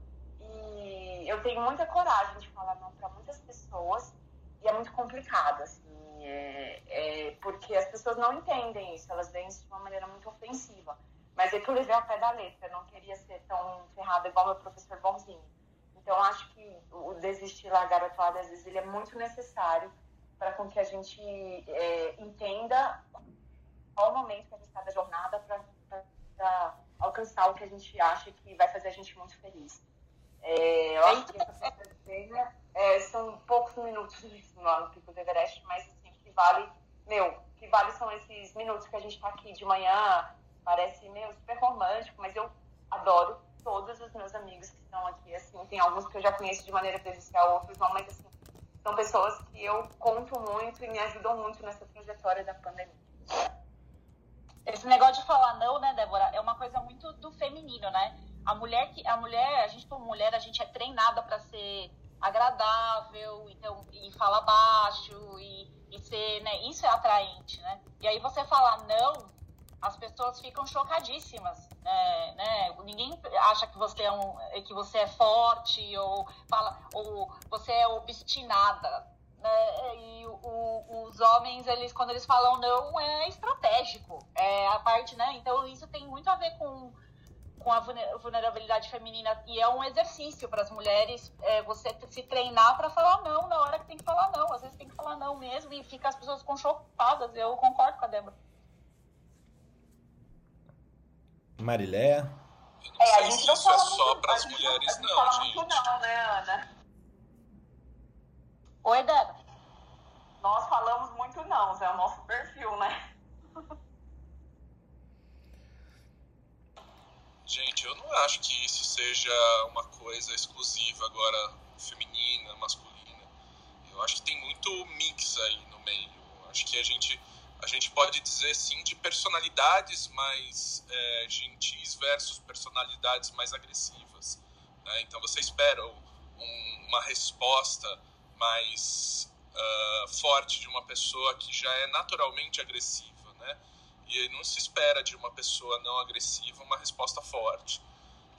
E eu tenho muita coragem de falar não para muitas pessoas e é muito complicado, assim, é, é, porque as pessoas não entendem isso, elas veem isso de uma maneira muito ofensiva. Mas é que eu levei ao pé da letra, eu não queria ser tão ferrada igual meu professor bonzinho. Então, acho que o desistir largar a toalha, às vezes, ele é muito necessário para com que a gente é, entenda qual o momento que a gente está da jornada para alcançar o que a gente acha que vai fazer a gente muito feliz. É, eu acho que essa estratégia é, são poucos minutos lá no Pico do Everest, mas vale, meu, que vale são esses minutos que a gente está aqui de manhã, parece, meu, super romântico, mas eu adoro todos os meus amigos que estão aqui, assim, tem alguns que eu já conheço de maneira presencial, outros não, mas assim, são pessoas que eu conto muito e me ajudam muito nessa trajetória da pandemia. Esse negócio de falar não, né, Débora, é uma coisa muito do feminino, né? A mulher que a mulher, a gente como mulher, a gente é treinada para ser agradável, então e falar baixo e, e ser, né, isso é atraente, né? E aí você falar não, as pessoas ficam chocadíssimas, né, né? Ninguém acha que você é um, que você é forte ou fala ou você é obstinada, né? E o, os homens eles quando eles falam não é estratégico, é a parte, né? Então isso tem muito a ver com com a vulnerabilidade feminina e é um exercício para as mulheres é, você se treinar para falar não na hora que tem que falar não às vezes tem que falar não mesmo e fica as pessoas com chocadas eu concordo com a Débora Mariléia? É, a gente não isso é só para as mulheres, não, não gente. Muito não, né, Ana? Oi, Débora. Nós falamos muito não, é o nosso perfil, né? Gente, eu não acho que isso seja uma coisa exclusiva agora feminina, masculina. Eu acho que tem muito mix aí no meio. Acho que a gente a gente pode dizer sim de personalidades mais é, gentis versus personalidades mais agressivas. Né? Então você espera um, uma resposta mais uh, forte de uma pessoa que já é naturalmente agressiva? E não se espera de uma pessoa não agressiva uma resposta forte.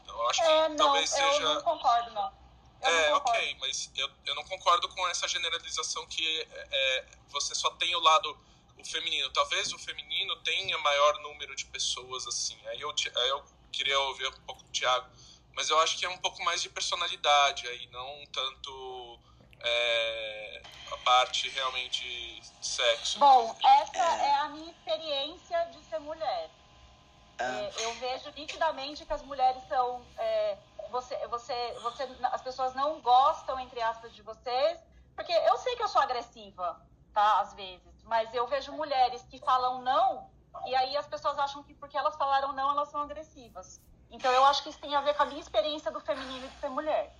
Então eu acho que é, não, talvez seja. Eu não concordo, não. Eu é, não ok, mas eu, eu não concordo com essa generalização que é, é você só tem o lado o feminino. Talvez o feminino tenha maior número de pessoas assim. Aí eu, aí eu queria ouvir um pouco do Thiago, mas eu acho que é um pouco mais de personalidade aí, não tanto é, a parte realmente sexo. Bom, essa é. é a minha experiência de ser mulher. Ah. É, eu vejo nitidamente que as mulheres são. É, você, você, você, as pessoas não gostam, entre aspas, de vocês, porque eu sei que eu sou agressiva, tá? Às vezes. Mas eu vejo mulheres que falam não, e aí as pessoas acham que porque elas falaram não, elas são agressivas. Então eu acho que isso tem a ver com a minha experiência do feminino de ser mulher.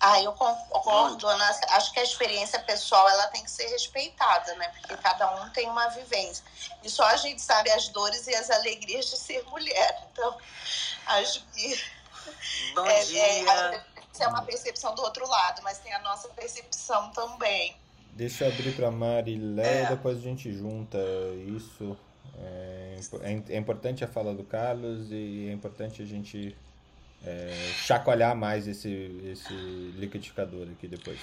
Ah, eu concordo, Ana. Acho que a experiência pessoal ela tem que ser respeitada, né? Porque cada um tem uma vivência. E só a gente sabe as dores e as alegrias de ser mulher. Então, acho que. Bom é, dia. É, é uma percepção do outro lado, mas tem a nossa percepção também. Deixa eu abrir para Mari e Léo, é. depois a gente junta isso. É, é, é importante a fala do Carlos e é importante a gente é, chacoalhar mais esse, esse liquidificador aqui depois.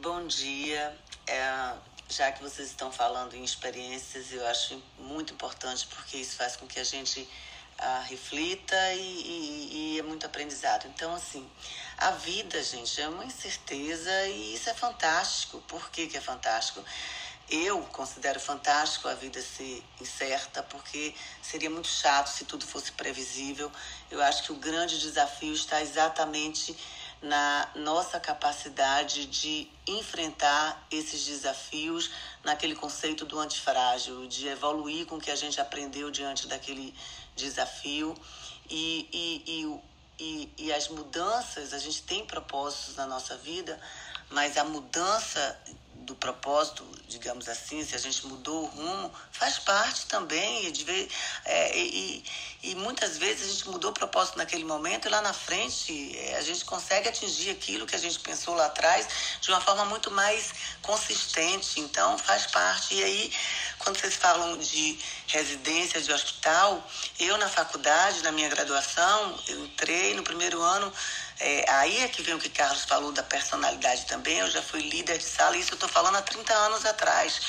Bom dia. É, já que vocês estão falando em experiências, eu acho muito importante porque isso faz com que a gente ah, reflita e, e, e, é muito aprendizado. Então, assim, a vida, gente, é uma incerteza e isso é fantástico. Por que, que é fantástico? Eu considero fantástico a vida ser incerta, porque seria muito chato se tudo fosse previsível. Eu acho que o grande desafio está exatamente na nossa capacidade de enfrentar esses desafios naquele conceito do antifrágil, de evoluir com o que a gente aprendeu diante daquele desafio. E, e, e, e, e as mudanças, a gente tem propósitos na nossa vida, mas a mudança do propósito, digamos assim, se a gente mudou o rumo, faz parte também de ver, é, e, e muitas vezes a gente mudou o propósito naquele momento e lá na frente é, a gente consegue atingir aquilo que a gente pensou lá atrás de uma forma muito mais consistente. Então faz parte. E aí, quando vocês falam de residência de hospital, eu na faculdade, na minha graduação, eu entrei no primeiro ano é, aí é que vem o que Carlos falou da personalidade também. Eu já fui líder de sala, isso eu estou falando há 30 anos atrás.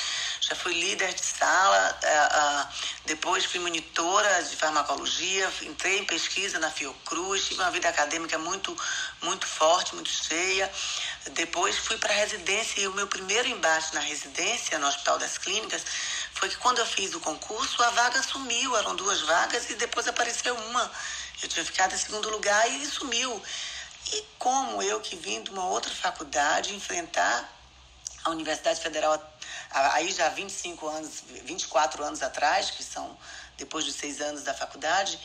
Já fui líder de sala, é, depois fui monitora de farmacologia, entrei em pesquisa na Fiocruz, tive uma vida acadêmica muito, muito forte, muito cheia. Depois fui para a residência e o meu primeiro embate na residência, no Hospital das Clínicas, foi que quando eu fiz o concurso, a vaga sumiu, eram duas vagas e depois apareceu uma. Eu tinha ficado em segundo lugar e sumiu. E como eu que vim de uma outra faculdade enfrentar a Universidade Federal aí já 25 anos, 24 anos atrás, que são depois de seis anos da faculdade,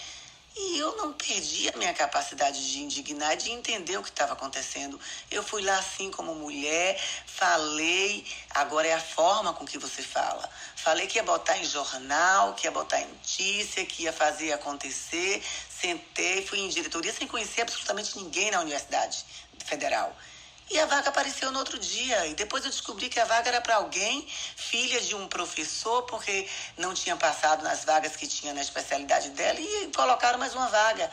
e eu não perdi a minha capacidade de indignar, de entender o que estava acontecendo. Eu fui lá assim como mulher, falei, agora é a forma com que você fala. Falei que ia botar em jornal, que ia botar em notícia, que ia fazer acontecer. Sentei, fui em diretoria sem conhecer absolutamente ninguém na Universidade Federal. E a vaga apareceu no outro dia. E depois eu descobri que a vaga era para alguém, filha de um professor, porque não tinha passado nas vagas que tinha na especialidade dela, e colocaram mais uma vaga.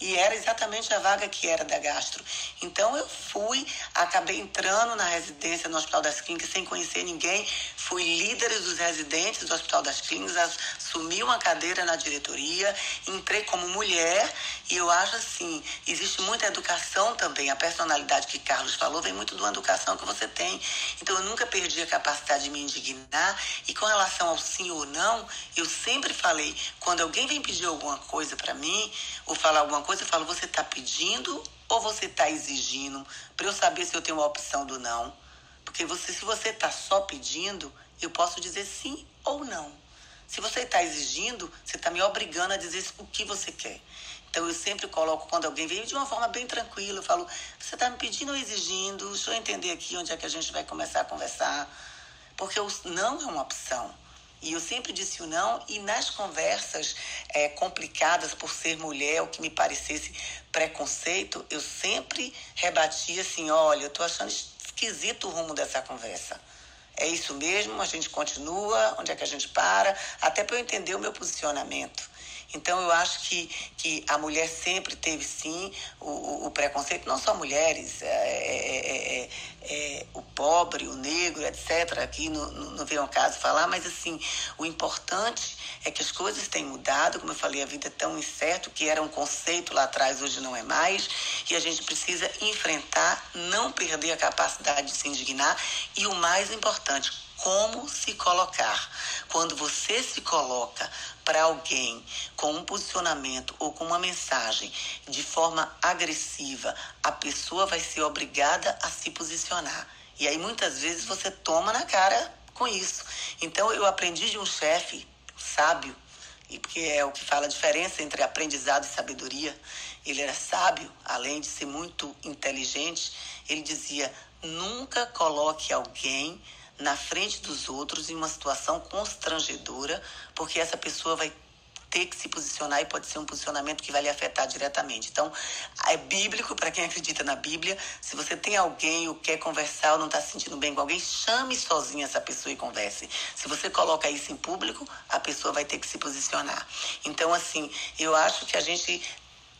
E era exatamente a vaga que era da gastro. Então eu fui, acabei entrando na residência no Hospital das Clínicas sem conhecer ninguém, fui líder dos residentes do Hospital das Clínicas, assumi uma cadeira na diretoria, entrei como mulher, e eu acho assim, existe muita educação também, a personalidade que Carlos falou falou vem muito de uma educação que você tem. Então eu nunca perdi a capacidade de me indignar. E com relação ao sim ou não, eu sempre falei, quando alguém vem pedir alguma coisa para mim, ou falar alguma coisa, eu falo, você está pedindo ou você está exigindo? Para eu saber se eu tenho uma opção do não. Porque você, se você está só pedindo, eu posso dizer sim ou não. Se você está exigindo, você está me obrigando a dizer o que você quer. Então eu sempre coloco quando alguém vem de uma forma bem tranquila, eu falo, você está me pedindo ou exigindo? Deixa eu entender aqui onde é que a gente vai começar a conversar. Porque o não é uma opção. E eu sempre disse o não, e nas conversas é, complicadas por ser mulher, o que me parecesse preconceito, eu sempre rebatia assim: olha, eu estou achando esquisito o rumo dessa conversa. É isso mesmo, a gente continua, onde é que a gente para, até para eu entender o meu posicionamento. Então, eu acho que, que a mulher sempre teve, sim, o, o preconceito, não só mulheres, é, é, é, é, o pobre, o negro, etc. Aqui não, não vem ao caso falar, mas, assim, o importante é que as coisas têm mudado. Como eu falei, a vida é tão incerta, que era um conceito lá atrás, hoje não é mais. E a gente precisa enfrentar, não perder a capacidade de se indignar. E o mais importante, como se colocar. Quando você se coloca para alguém com um posicionamento ou com uma mensagem de forma agressiva, a pessoa vai ser obrigada a se posicionar. E aí muitas vezes você toma na cara com isso. Então eu aprendi de um chefe sábio e porque é o que fala a diferença entre aprendizado e sabedoria. Ele era sábio, além de ser muito inteligente, ele dizia: nunca coloque alguém na frente dos outros em uma situação constrangedora, porque essa pessoa vai ter que se posicionar e pode ser um posicionamento que vai lhe afetar diretamente. Então, é bíblico para quem acredita na Bíblia. Se você tem alguém ou quer conversar ou não está se sentindo bem com alguém, chame sozinha essa pessoa e converse. Se você coloca isso em público, a pessoa vai ter que se posicionar. Então, assim, eu acho que a gente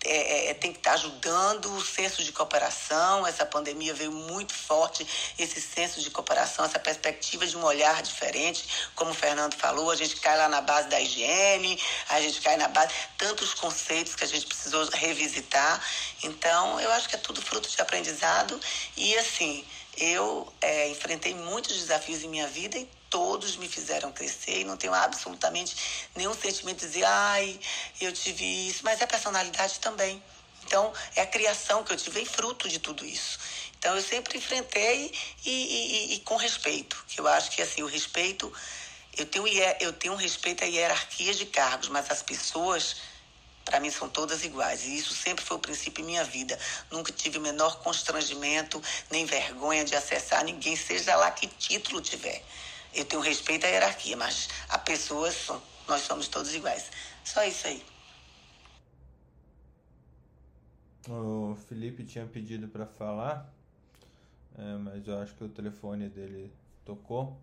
é, é, tem que estar ajudando o senso de cooperação. Essa pandemia veio muito forte, esse senso de cooperação, essa perspectiva de um olhar diferente. Como o Fernando falou, a gente cai lá na base da higiene, a gente cai na base. Tantos conceitos que a gente precisou revisitar. Então, eu acho que é tudo fruto de aprendizado. E, assim, eu é, enfrentei muitos desafios em minha vida e todos me fizeram crescer e não tenho absolutamente nenhum sentimento de dizer, ai, eu tive isso, mas é personalidade também. Então, é a criação que eu tive, fruto de tudo isso. Então, eu sempre enfrentei e, e, e, com respeito. Eu acho que, assim, o respeito... Eu tenho, eu tenho um respeito à hierarquia de cargos, mas as pessoas, para mim, são todas iguais. E isso sempre foi o princípio em minha vida. Nunca tive o menor constrangimento, nem vergonha de acessar ninguém, seja lá que título tiver. Eu tenho respeito à hierarquia, mas a pessoas, nós somos todos iguais. Só isso aí. O Felipe tinha pedido para falar, é, mas eu acho que o telefone dele tocou.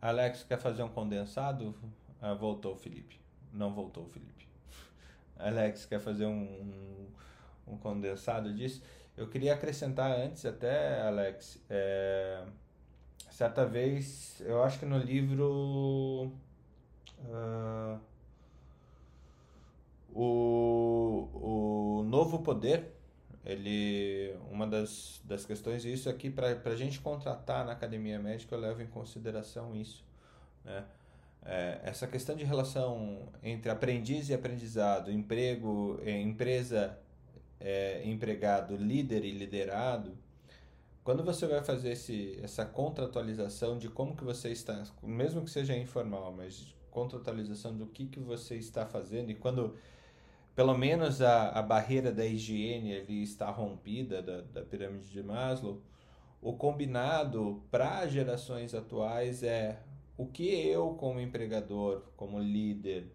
Alex, quer fazer um condensado? Ah, voltou o Felipe. Não voltou o Felipe. Alex, quer fazer um, um, um condensado disso? Eu queria acrescentar antes até, Alex, é, certa vez, eu acho que no livro. Uh, o, o Novo Poder, ele uma das, das questões, isso aqui para a gente contratar na academia médica, eu levo em consideração isso. Né? É, essa questão de relação entre aprendiz e aprendizado, emprego, é, empresa, é, empregado, líder e liderado, quando você vai fazer esse, essa contratualização de como que você está, mesmo que seja informal, mas contratualização do que, que você está fazendo e quando pelo menos a, a barreira da higiene ali está rompida da, da pirâmide de Maslow, o combinado para gerações atuais é o que eu, como empregador, como líder,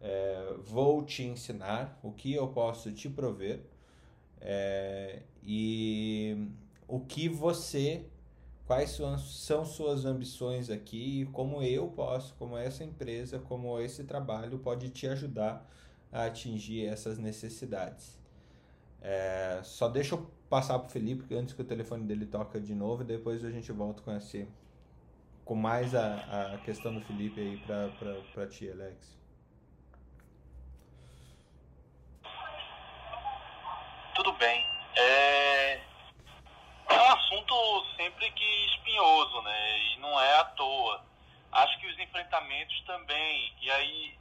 é, vou te ensinar, o que eu posso te prover é, e o que você, quais são, são suas ambições aqui, como eu posso, como essa empresa, como esse trabalho pode te ajudar a atingir essas necessidades. É, só deixa eu passar para o Felipe antes que o telefone dele toca de novo e depois a gente volta com esse com mais a, a questão do Felipe aí para ti, Alex. Tudo bem. É, assunto sempre que espinhoso, né? E não é à toa. Acho que os enfrentamentos também, e aí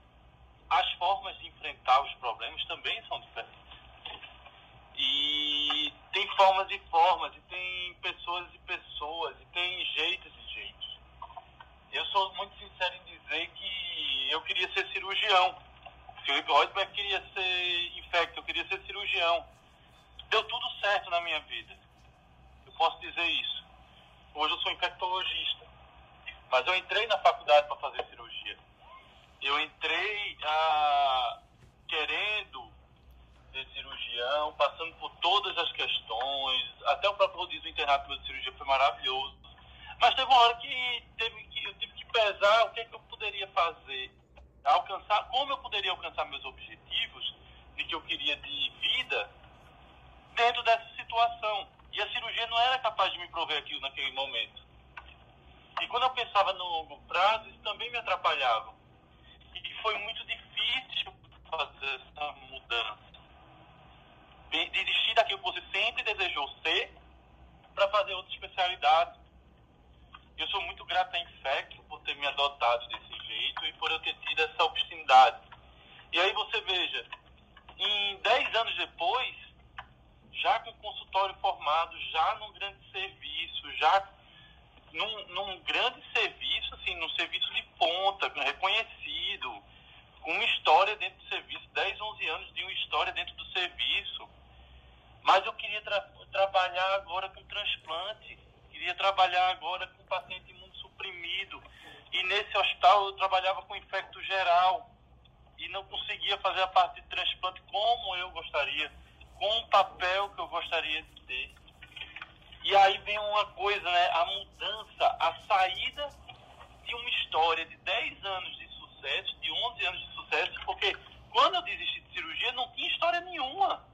as formas de enfrentar os problemas também são diferentes. E tem formas e formas, e tem pessoas e pessoas, e tem jeitos e jeitos. Eu sou muito sincero em dizer que eu queria ser cirurgião. Felipe Reuteberg queria ser infecto, eu queria ser cirurgião. Deu tudo certo na minha vida posso dizer isso. Hoje eu sou infectologista, mas eu entrei na faculdade para fazer cirurgia. Eu entrei ah, querendo ser cirurgião, passando por todas as questões, até o próprio rodízio internato de cirurgia foi maravilhoso. Mas teve uma hora que, teve que eu tive que pesar o que, é que eu poderia fazer, alcançar, como eu poderia alcançar meus objetivos de que eu queria de vida dentro dessa situação. E a cirurgia não era capaz de me prover aquilo naquele momento. E quando eu pensava no longo prazo, isso também me atrapalhava. E foi muito difícil fazer essa mudança. Desistir daquilo que você sempre desejou ser para fazer outra especialidade. Eu sou muito grato a Infecto por ter me adotado desse jeito e por eu ter tido essa obstinidade. E aí você veja, em 10 anos depois, já com consultório formado, já num grande serviço, já num, num grande serviço, assim, num serviço de ponta, reconhecido, com uma história dentro do serviço, 10, 11 anos de uma história dentro do serviço. Mas eu queria tra trabalhar agora com transplante, queria trabalhar agora com paciente imunossuprimido. E nesse hospital eu trabalhava com infecto geral e não conseguia fazer a parte de transplante como eu gostaria, com o papel que eu gostaria de ter. E aí vem uma coisa, né? A mudança, a saída de uma história de 10 anos de sucesso, de 11 anos de sucesso, porque quando eu desisti de cirurgia não tinha história nenhuma.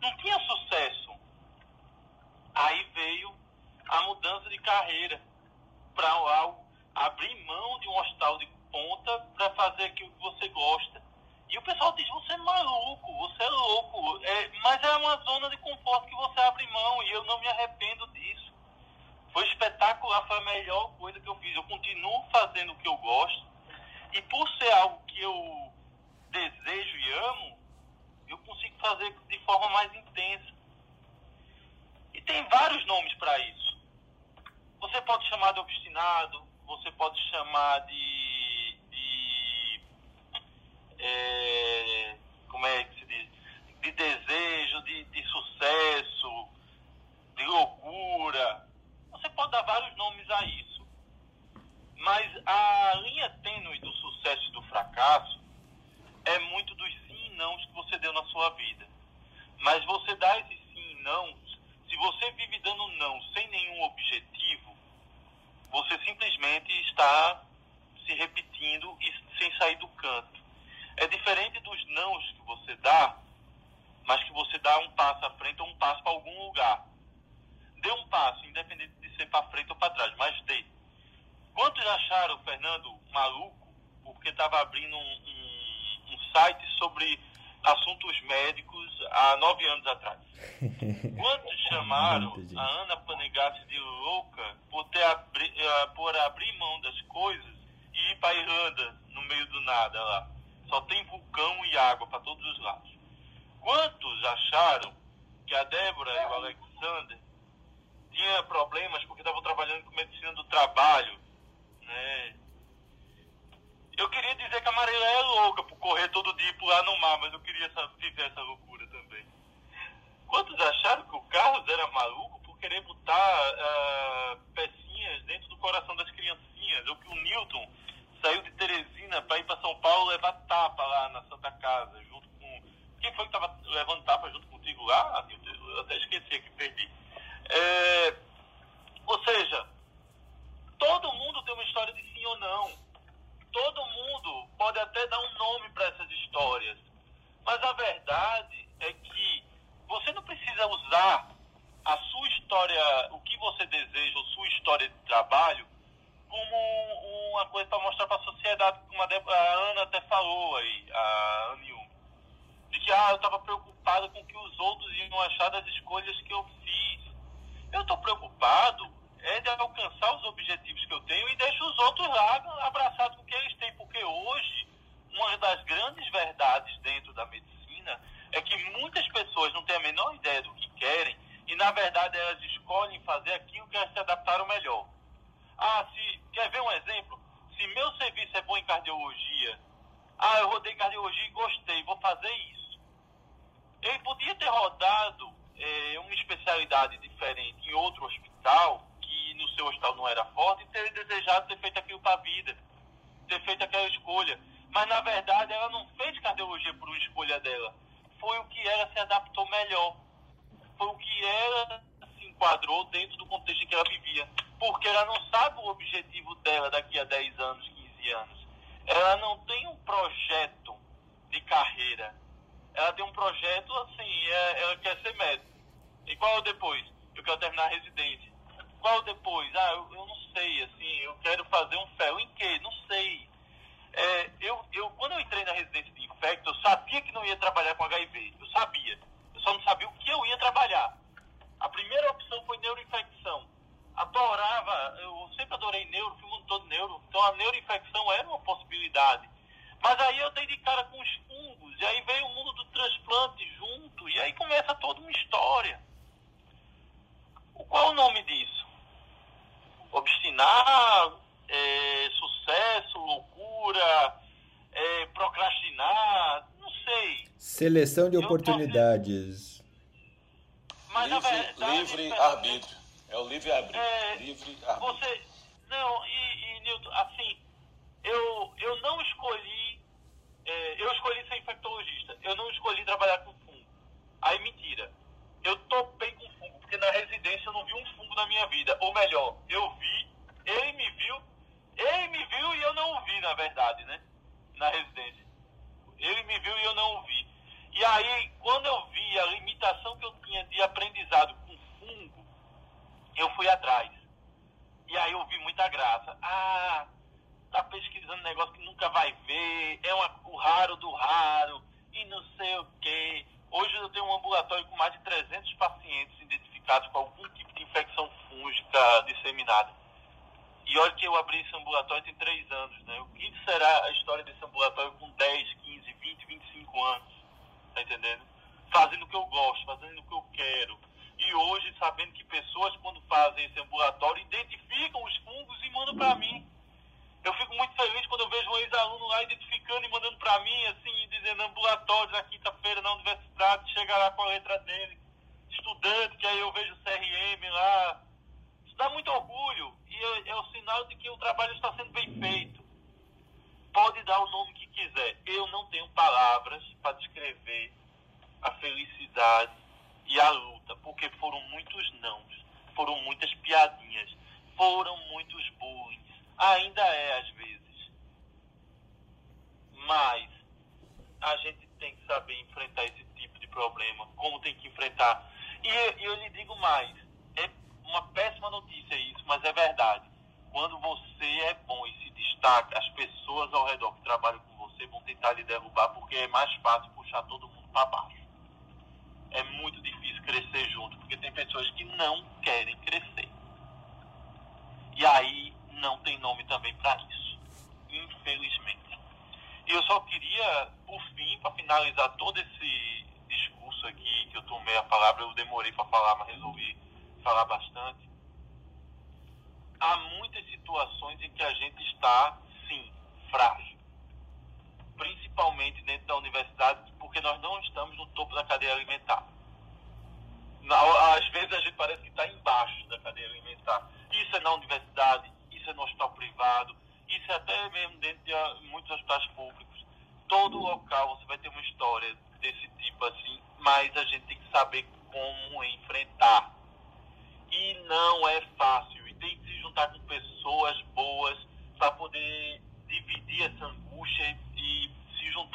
Não tinha sucesso. Aí veio a mudança de carreira para algo, abrir mão de um hospital de ponta para fazer aquilo que você gosta. E o pessoal diz, você é maluco, você é louco. É, mas é uma zona de conforto que você abre mão e eu não me arrependo disso. Foi espetacular, foi a melhor coisa que eu fiz. Eu continuo fazendo o que eu gosto. E por ser algo que eu desejo e amo, eu consigo fazer de forma mais intensa. E tem vários nomes para isso. Você pode chamar de obstinado, você pode chamar de. de é, como é que se diz? De desejo, de, de sucesso, de loucura. Você pode dar vários nomes a isso. Mas a linha tênue do sucesso e do fracasso é muito dos sim e não que você deu na sua vida. Mas você dá esses sim e não, se você vive dando não sem nenhum objetivo, você simplesmente está se repetindo e sem sair do canto. É diferente dos nãos que você dá, mas que você dá um passo à frente ou um passo para algum lugar. Dê um passo, independente de ser para frente ou para trás, mas dê. Quantos acharam o Fernando maluco porque estava abrindo um, um, um site sobre assuntos médicos há nove anos atrás. Quantos chamaram a Ana Panegassi de louca por, ter abri, uh, por abrir mão das coisas e ir para Irlanda no meio do nada lá? Então a neuroinfecção era uma possibilidade. Mas aí eu dei de cara com os fungos, e aí veio o mundo do transplante junto, e aí começa toda uma história. Qual é o nome disso? obstinar, é, sucesso, loucura, é, procrastinar Seleção de oportunidades. Mas, livre, verdade, livre arbítrio. É o livre arbítrio. É, livre arbítrio. Você,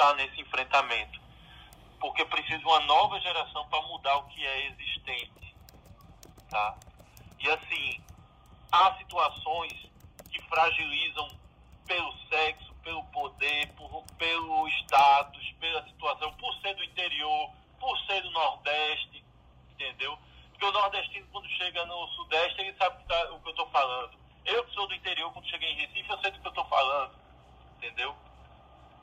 juntar nesse enfrentamento. Porque precisa uma nova geração para mudar o que é existente. Tá? E assim, há situações que fragilizam pelo sexo, pelo poder, por, pelo status, pela situação, por ser do interior, por ser do Nordeste, entendeu? Porque o nordestino, quando chega no Sudeste, ele sabe tá, o que eu estou falando. Eu que sou do interior, quando cheguei em Recife, eu sei do que eu estou falando, entendeu?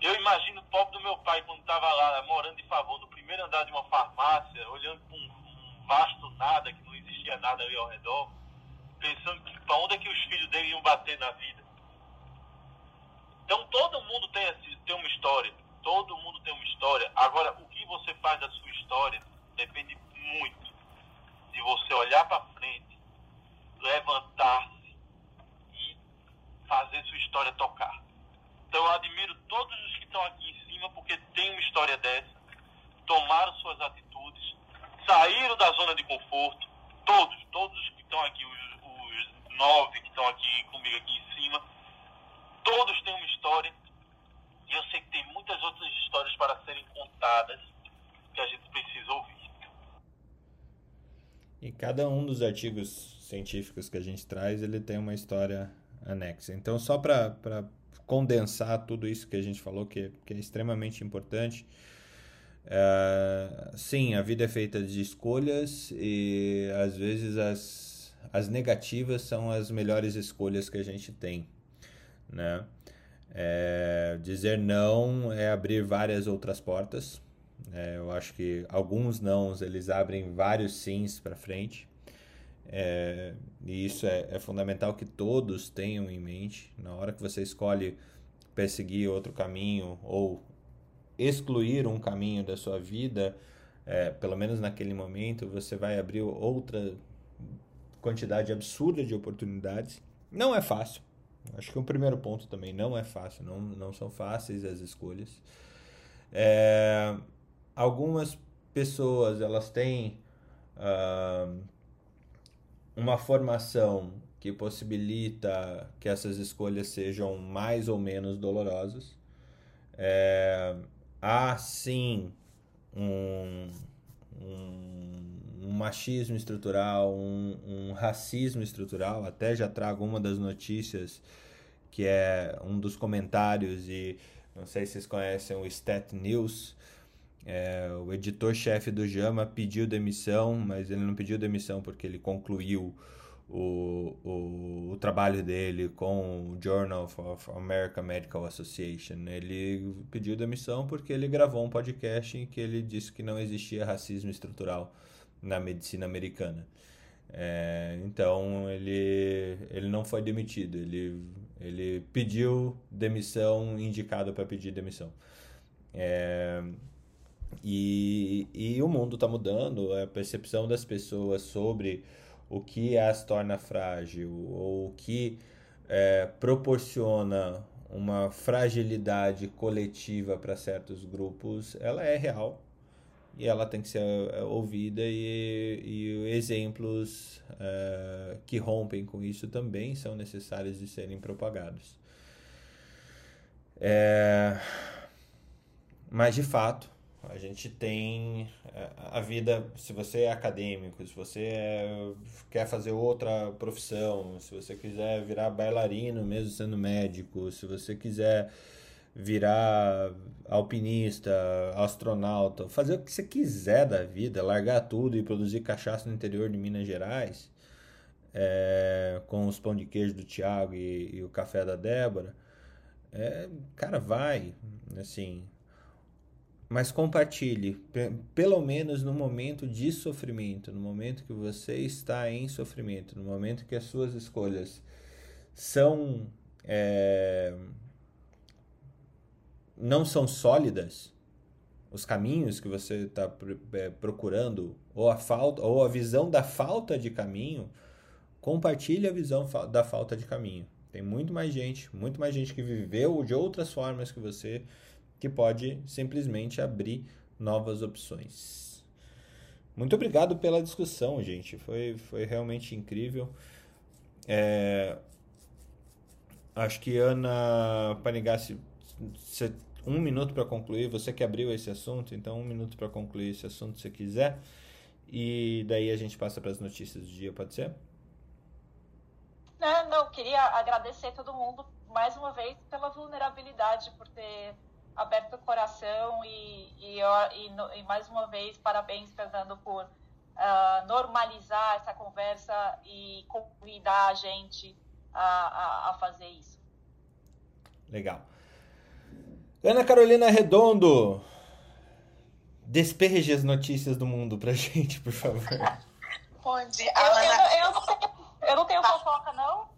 Eu imagino o pobre do meu pai, quando estava lá, morando de favor, no primeiro andar de uma farmácia, olhando para um, um vasto nada, que não existia nada ali ao redor, pensando para onde é que os filhos dele iam bater na vida. Então todo mundo tem, tem uma história. Todo mundo tem uma história. Agora, o que você faz da sua história depende muito de você olhar para frente, levantar-se e fazer sua história tocar. Então eu admiro todos os que estão aqui em cima porque tem uma história dessa, tomaram suas atitudes, saíram da zona de conforto, todos, todos que estão aqui, os nove que estão aqui comigo aqui em cima, todos têm uma história. E eu sei que tem muitas outras histórias para serem contadas que a gente precisa ouvir. E cada um dos artigos científicos que a gente traz, ele tem uma história anexa. Então, só para condensar tudo isso que a gente falou, que, que é extremamente importante, é, sim, a vida é feita de escolhas e às vezes as as negativas são as melhores escolhas que a gente tem, né? É, dizer não é abrir várias outras portas. É, eu acho que alguns nãos eles abrem vários sims para frente. É, e isso é, é fundamental que todos tenham em mente na hora que você escolhe perseguir outro caminho ou excluir um caminho da sua vida, é, pelo menos naquele momento, você vai abrir outra quantidade absurda de oportunidades. Não é fácil. Acho que o primeiro ponto também não é fácil, não, não são fáceis as escolhas. É, algumas pessoas elas têm uh, uma formação que possibilita que essas escolhas sejam mais ou menos dolorosas. É, há sim um, um, um machismo estrutural, um, um, racismo estrutural. Até já trago uma das notícias que é um dos comentários e não sei se vocês conhecem o Stat News. É, o editor-chefe do JAMA pediu demissão, mas ele não pediu demissão porque ele concluiu o, o, o, trabalho dele com o Journal of American Medical Association. Ele pediu demissão porque ele gravou um podcast em que ele disse que não existia racismo estrutural na medicina americana. É, então ele, ele não foi demitido, ele, ele pediu demissão, indicado para pedir demissão. É, e, e o mundo está mudando, a percepção das pessoas sobre o que as torna frágil ou o que é, proporciona uma fragilidade coletiva para certos grupos, ela é real e ela tem que ser é, ouvida e, e exemplos é, que rompem com isso também são necessários de serem propagados. É, mas de fato, a gente tem é, a vida, se você é acadêmico, se você é, quer fazer outra profissão, se você quiser virar bailarino mesmo sendo médico, se você quiser virar alpinista, astronauta, fazer o que você quiser da vida, largar tudo e produzir cachaça no interior de Minas Gerais, é, com os pão de queijo do Tiago e, e, o café da Débora, é, cara, vai, assim, mas compartilhe, pelo menos no momento de sofrimento, no momento que você está em sofrimento, no momento que as suas escolhas são é, não são sólidas, os caminhos que você está é, procurando ou a falta ou a visão da falta de caminho, compartilhe a visão da falta de caminho. Tem muito mais gente, muito mais gente que viveu de outras formas que você que pode simplesmente abrir novas opções. Muito obrigado pela discussão, gente. Foi, foi realmente incrível. É... Acho que Ana Panigassi, um minuto para concluir. Você que abriu esse assunto, então um minuto para concluir esse assunto se quiser. E daí a gente passa para as notícias do dia, pode ser? Não, não, queria agradecer todo mundo mais uma vez pela vulnerabilidade, por ter aberto o coração e, e, e, e mais uma vez, parabéns, Fernando, por uh, normalizar essa conversa e convidar a gente a, a, a fazer isso. Legal. Ana Carolina Redondo, despeje as notícias do mundo pra gente, por favor. Bom dia. Eu, eu, eu, não tenho, eu não tenho fofoca, não?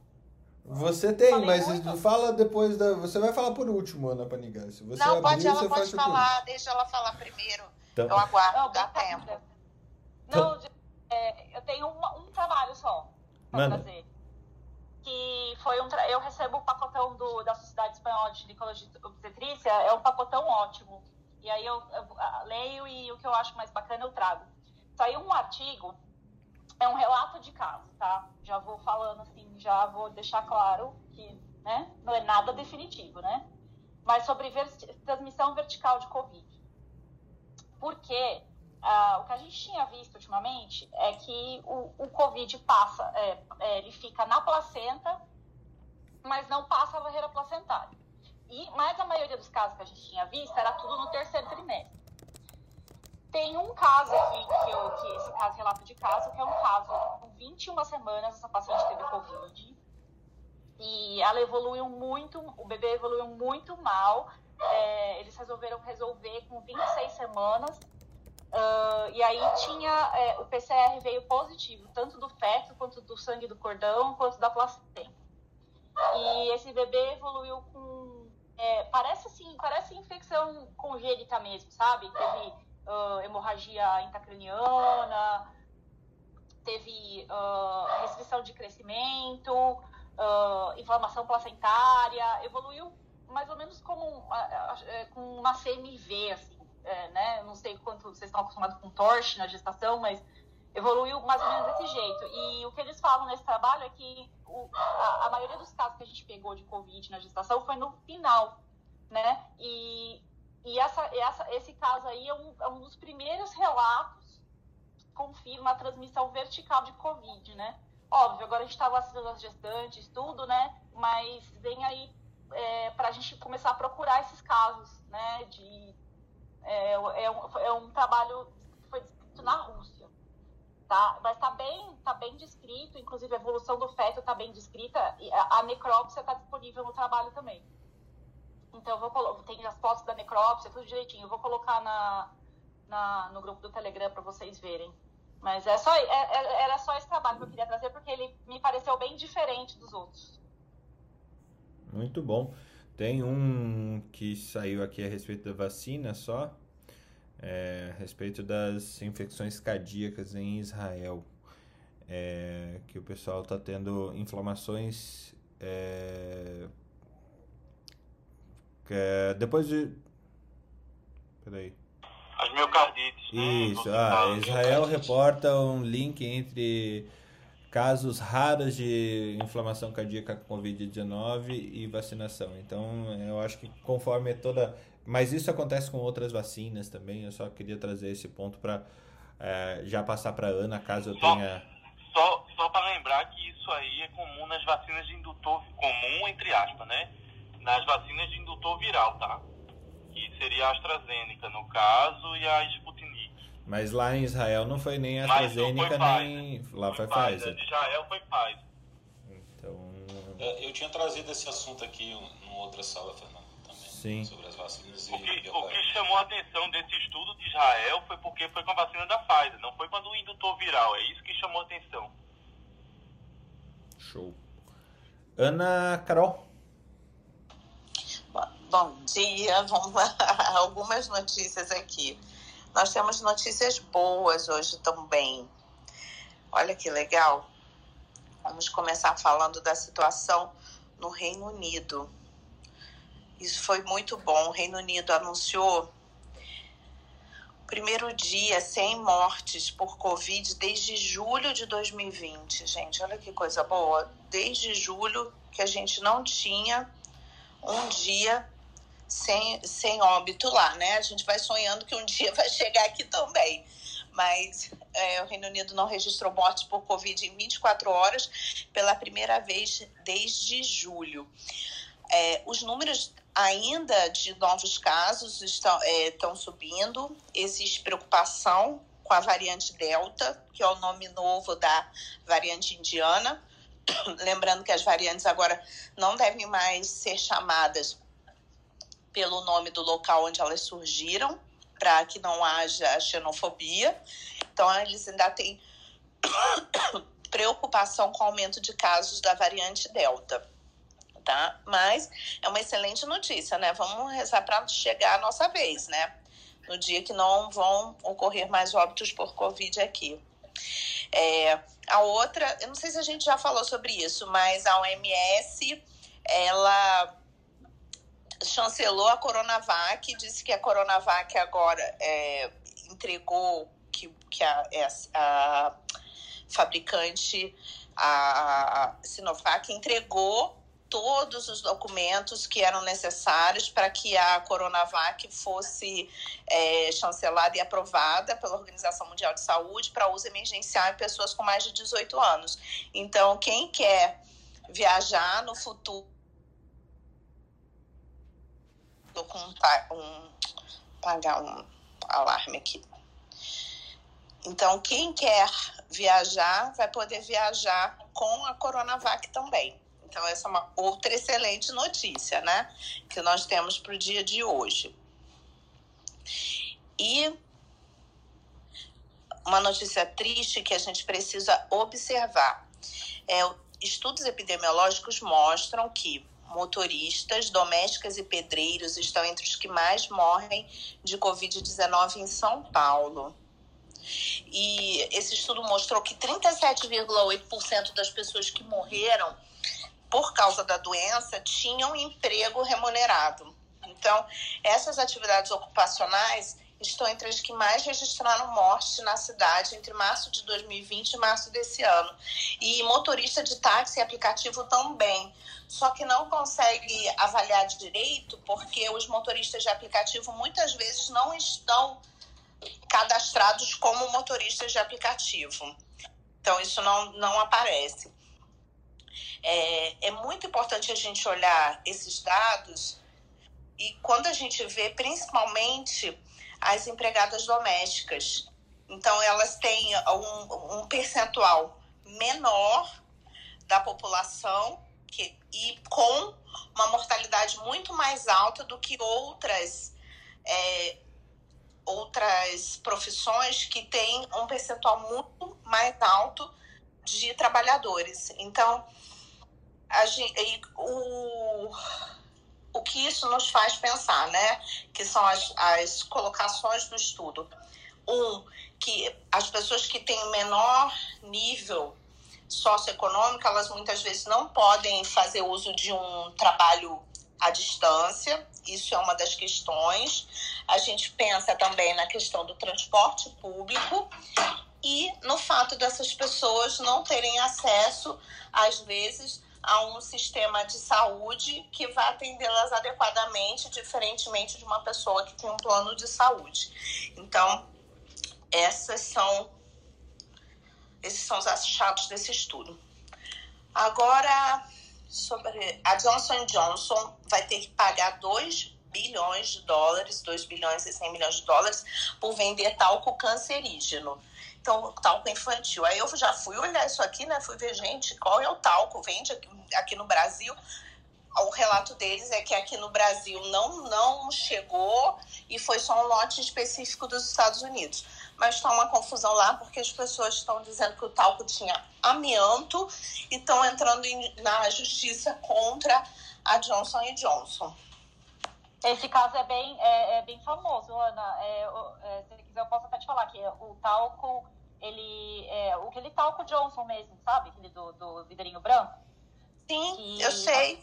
Você tem, Falei mas muito. fala depois da. Você vai falar por último, Ana Panigassi. Você não, pode, ela pode falar, deixa ela falar primeiro. Então... Eu aguardo, não, dá tempo. Não, então- é, eu tenho um, um trabalho só para trazer. Que foi um. Tra... Eu recebo o pacotão do, da Sociedade Espanhola de Ginecologia e Obstetrícia, é um pacotão ótimo. E aí eu, eu, eu leio e o que eu acho mais bacana eu trago. Saiu um artigo é um relato de caso, tá? Já vou falando assim, já vou deixar claro que né, não é nada definitivo, né? Mas sobre ver transmissão vertical de Covid. Porque ah, o que a gente tinha visto ultimamente é que o, o Covid passa, é, é, ele fica na placenta, mas não passa a barreira placentária. E, mas a maioria dos casos que a gente tinha visto era tudo no terceiro trimestre. Tem um caso aqui, que, eu, que esse caso, relato de caso, que é um caso com 21 semanas, essa paciente teve Covid. E ela evoluiu muito, o bebê evoluiu muito mal. É, eles resolveram resolver com 26 semanas. Uh, e aí tinha, é, o PCR veio positivo, tanto do feto, quanto do sangue do cordão, quanto da placenta. E esse bebê evoluiu com é, parece assim, parece infecção congênita mesmo, sabe? Teve uh, hemorragia intracraniana, teve uh, restrição de crescimento, uh, inflamação placentária, evoluiu mais ou menos como um, com uma CMV, assim, é, né? Não sei quanto vocês estão acostumados com torche na gestação, mas evoluiu mais ou menos desse jeito. E o que eles falam nesse trabalho é que o, a, a, maioria dos casos que a gente pegou de Covid na gestação foi no final, né? E, e essa, essa, esse caso aí é um, é um dos primeiros relatos que confirma a transmissão vertical de Covid, né? Óbvio, agora a gente está vacinando as gestantes, tudo, né? Mas vem aí é, para a gente começar a procurar esses casos, né? De, é, é, um, é um trabalho que foi descrito na Rússia tá? Mas está bem, tá bem descrito, inclusive a evolução do feto está bem descrita, e a, a necrópsia está disponível no trabalho também. Então, eu vou tem as fotos da necrópsia, tudo direitinho. Eu vou colocar na, na no grupo do Telegram para vocês verem. Mas é só, é, é, era só esse trabalho que eu queria trazer, porque ele me pareceu bem diferente dos outros. Muito bom. Tem um que saiu aqui a respeito da vacina só, é, a respeito das infecções cardíacas em Israel. É, que o pessoal está tendo inflamações é, é, depois de. Peraí. As miocardites. Né? Isso, né? ah, Israel reporta um link entre casos raros de inflamação cardíaca com Covid-19 e vacinação. Então, eu acho que conforme toda mas isso acontece com outras vacinas também. Eu só queria trazer esse ponto para é, já passar para Ana, caso eu só, tenha. Só, só para lembrar que isso aí é comum nas vacinas de indutor comum entre aspas, né? Nas vacinas de indutor viral, tá? Que seria a AstraZeneca no caso e a Sputnik. Mas lá em Israel não foi nem a AstraZeneca nem lá foi, foi Pfizer. De Israel foi Pfizer. Então. É, eu tinha trazido esse assunto aqui numa outra sala, Fernando. Sim. sobre as vacinas. O que, o que chamou a atenção desse estudo de Israel foi porque foi com a vacina da Pfizer, não foi quando o indutor viral. É isso que chamou a atenção. Show. Ana Carol. Bom dia, vamos lá. Algumas notícias aqui. Nós temos notícias boas hoje também. Olha que legal. Vamos começar falando da situação no Reino Unido. Isso foi muito bom. O Reino Unido anunciou primeiro dia sem mortes por Covid desde julho de 2020. Gente, olha que coisa boa. Desde julho que a gente não tinha um dia sem, sem óbito lá, né? A gente vai sonhando que um dia vai chegar aqui também. Mas é, o Reino Unido não registrou mortes por Covid em 24 horas pela primeira vez desde julho. É, os números ainda de novos casos estão, é, estão subindo. Existe preocupação com a variante Delta, que é o nome novo da variante indiana. Lembrando que as variantes agora não devem mais ser chamadas pelo nome do local onde elas surgiram, para que não haja xenofobia. Então, eles ainda têm preocupação com o aumento de casos da variante Delta tá? Mas é uma excelente notícia, né? Vamos rezar para chegar a nossa vez, né? No dia que não vão ocorrer mais óbitos por Covid aqui. É, a outra, eu não sei se a gente já falou sobre isso, mas a OMS, ela chancelou a Coronavac, disse que a Coronavac agora é, entregou que, que a, a fabricante, a Sinovac, entregou todos os documentos que eram necessários para que a Coronavac fosse é, chancelada e aprovada pela Organização Mundial de Saúde para uso emergencial em pessoas com mais de 18 anos. Então, quem quer viajar no futuro Estou com um, um pagar um alarme aqui. Então, quem quer viajar vai poder viajar com a Coronavac também. Então, essa é uma outra excelente notícia, né? Que nós temos para o dia de hoje. E uma notícia triste que a gente precisa observar. É, estudos epidemiológicos mostram que motoristas, domésticas e pedreiros estão entre os que mais morrem de Covid-19 em São Paulo. E esse estudo mostrou que 37,8% das pessoas que morreram por causa da doença tinham emprego remunerado. Então, essas atividades ocupacionais estão entre as que mais registraram morte na cidade entre março de 2020 e março desse ano. E motorista de táxi e aplicativo também. Só que não consegue avaliar direito porque os motoristas de aplicativo muitas vezes não estão cadastrados como motoristas de aplicativo. Então, isso não, não aparece. É, é muito importante a gente olhar esses dados e quando a gente vê, principalmente, as empregadas domésticas. Então, elas têm um, um percentual menor da população que, e com uma mortalidade muito mais alta do que outras, é, outras profissões que têm um percentual muito mais alto de trabalhadores. Então, a gente, o, o que isso nos faz pensar, né? Que são as, as colocações do estudo. Um, que as pessoas que têm menor nível socioeconômico, elas muitas vezes não podem fazer uso de um trabalho à distância, isso é uma das questões. A gente pensa também na questão do transporte público e no fato dessas pessoas não terem acesso, às vezes, a um sistema de saúde que vai atendê-las adequadamente, diferentemente de uma pessoa que tem um plano de saúde. Então, essas são esses são os achados desse estudo. Agora, sobre a Johnson Johnson vai ter que pagar 2 bilhões de dólares, 2 bilhões e 100 milhões de dólares por vender talco cancerígeno. Então, talco infantil. Aí eu já fui olhar isso aqui, né? Fui ver, gente, qual é o talco? Vende aqui, aqui no Brasil. O relato deles é que aqui no Brasil não, não chegou e foi só um lote específico dos Estados Unidos. Mas está uma confusão lá porque as pessoas estão dizendo que o talco tinha amianto e estão entrando em, na justiça contra a Johnson Johnson. Esse caso é bem, é, é bem famoso, Ana. É, é, se quiser, eu posso até te falar que o talco, ele. É, o aquele talco Johnson mesmo, sabe? Aquele do, do vidrinho branco. Sim, que, eu sei.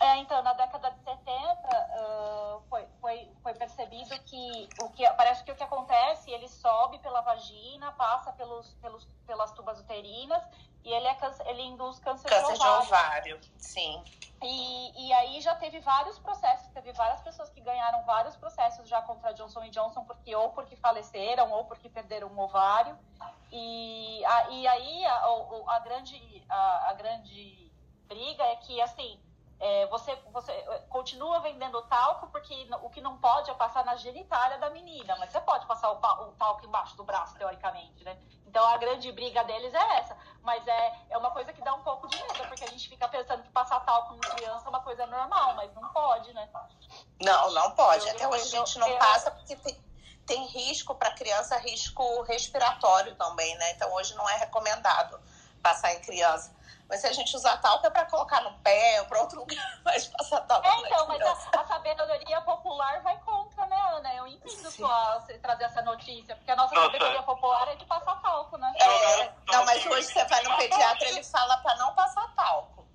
É, então, na década de 70, uh, foi, foi, foi percebido que, o que parece que o que acontece, ele sobe pela vagina, passa pelos, pelos, pelas tubas uterinas e ele, é, ele induz câncer, câncer de ovário. de ovário. Sim. E, e aí já teve vários processos, teve várias pessoas que ganharam vários processos já contra Johnson Johnson, porque ou porque faleceram ou porque perderam um ovário. E, a, e aí a, a, a grande, a, a grande briga é que, assim, é, você, você é, continua vendendo talco porque o que não pode é passar na genitália da menina, mas você pode passar o, o talco embaixo do braço, teoricamente, né? Então a grande briga deles é essa. Mas é, é uma coisa que dá um pouco de medo, porque a gente fica pensando que passar talco em criança é uma coisa normal, mas não pode, né? Não, não pode. Eu, Até hoje a gente não eu, passa porque tem, tem risco para criança, risco respiratório também, né? Então hoje não é recomendado passar em criança. Mas se a gente usar talco é para colocar no pé ou para outro lugar, mas passar talco. É, então, mas a, a, sabedoria popular vai contra, né, Ana? Eu entendo sua, você trazer essa notícia, porque a nossa Nossa. sabedoria popular é de passar talco, né? É, não, mas hoje você vai no pediatra ele fala para não passar talco.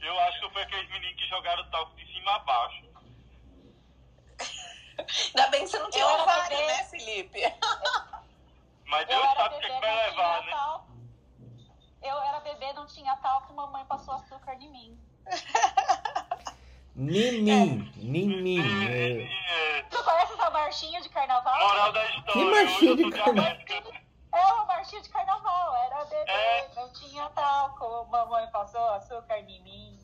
Eu acho que foi aqueles meninos que jogaram talco de cima a baixo. Ainda bem que você não tinha ovário, né, Felipe? Mas Deus sabe o que, que vai levar, né? Talco. Eu era bebê, não tinha talco, mamãe passou açúcar em mim. Nimim, é. Nimim. É. Tu conhece essa marchinha de carnaval? Moral da história. Que marchinha de carnaval? É uma marchinha de carnaval. Era bebê, é. não tinha talco, mamãe passou açúcar em mim.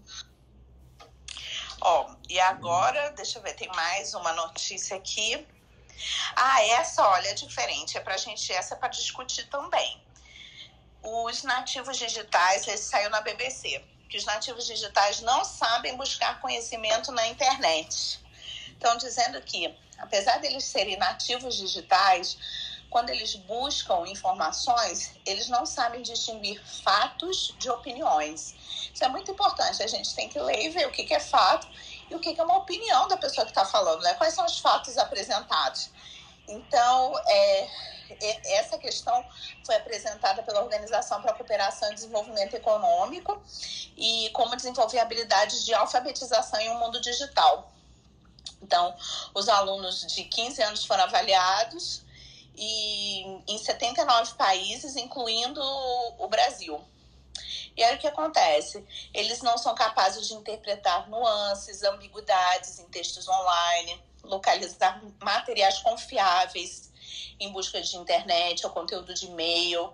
Ó, e agora, deixa eu ver, tem mais uma notícia aqui. Ah, essa, olha, é diferente. É pra gente, essa é pra discutir também os nativos digitais, esse saiu na BBC, que os nativos digitais não sabem buscar conhecimento na internet. Estão dizendo que, apesar deles serem nativos digitais, quando eles buscam informações, eles não sabem distinguir fatos de opiniões. Isso é muito importante. A gente tem que ler e ver o que, é fato e o que é uma opinião da pessoa que está falando, né? Quais são os fatos apresentados. Então, é, essa questão foi apresentada pela Organização para a Cooperação e Desenvolvimento Econômico e como desenvolver habilidades de alfabetização em um mundo digital. Então, os alunos de 15 anos foram avaliados e em 79 países, incluindo o Brasil. E aí o que acontece? Eles não são capazes de interpretar nuances, ambiguidades em textos online, localizar materiais confiáveis em busca de internet ou conteúdo de e-mail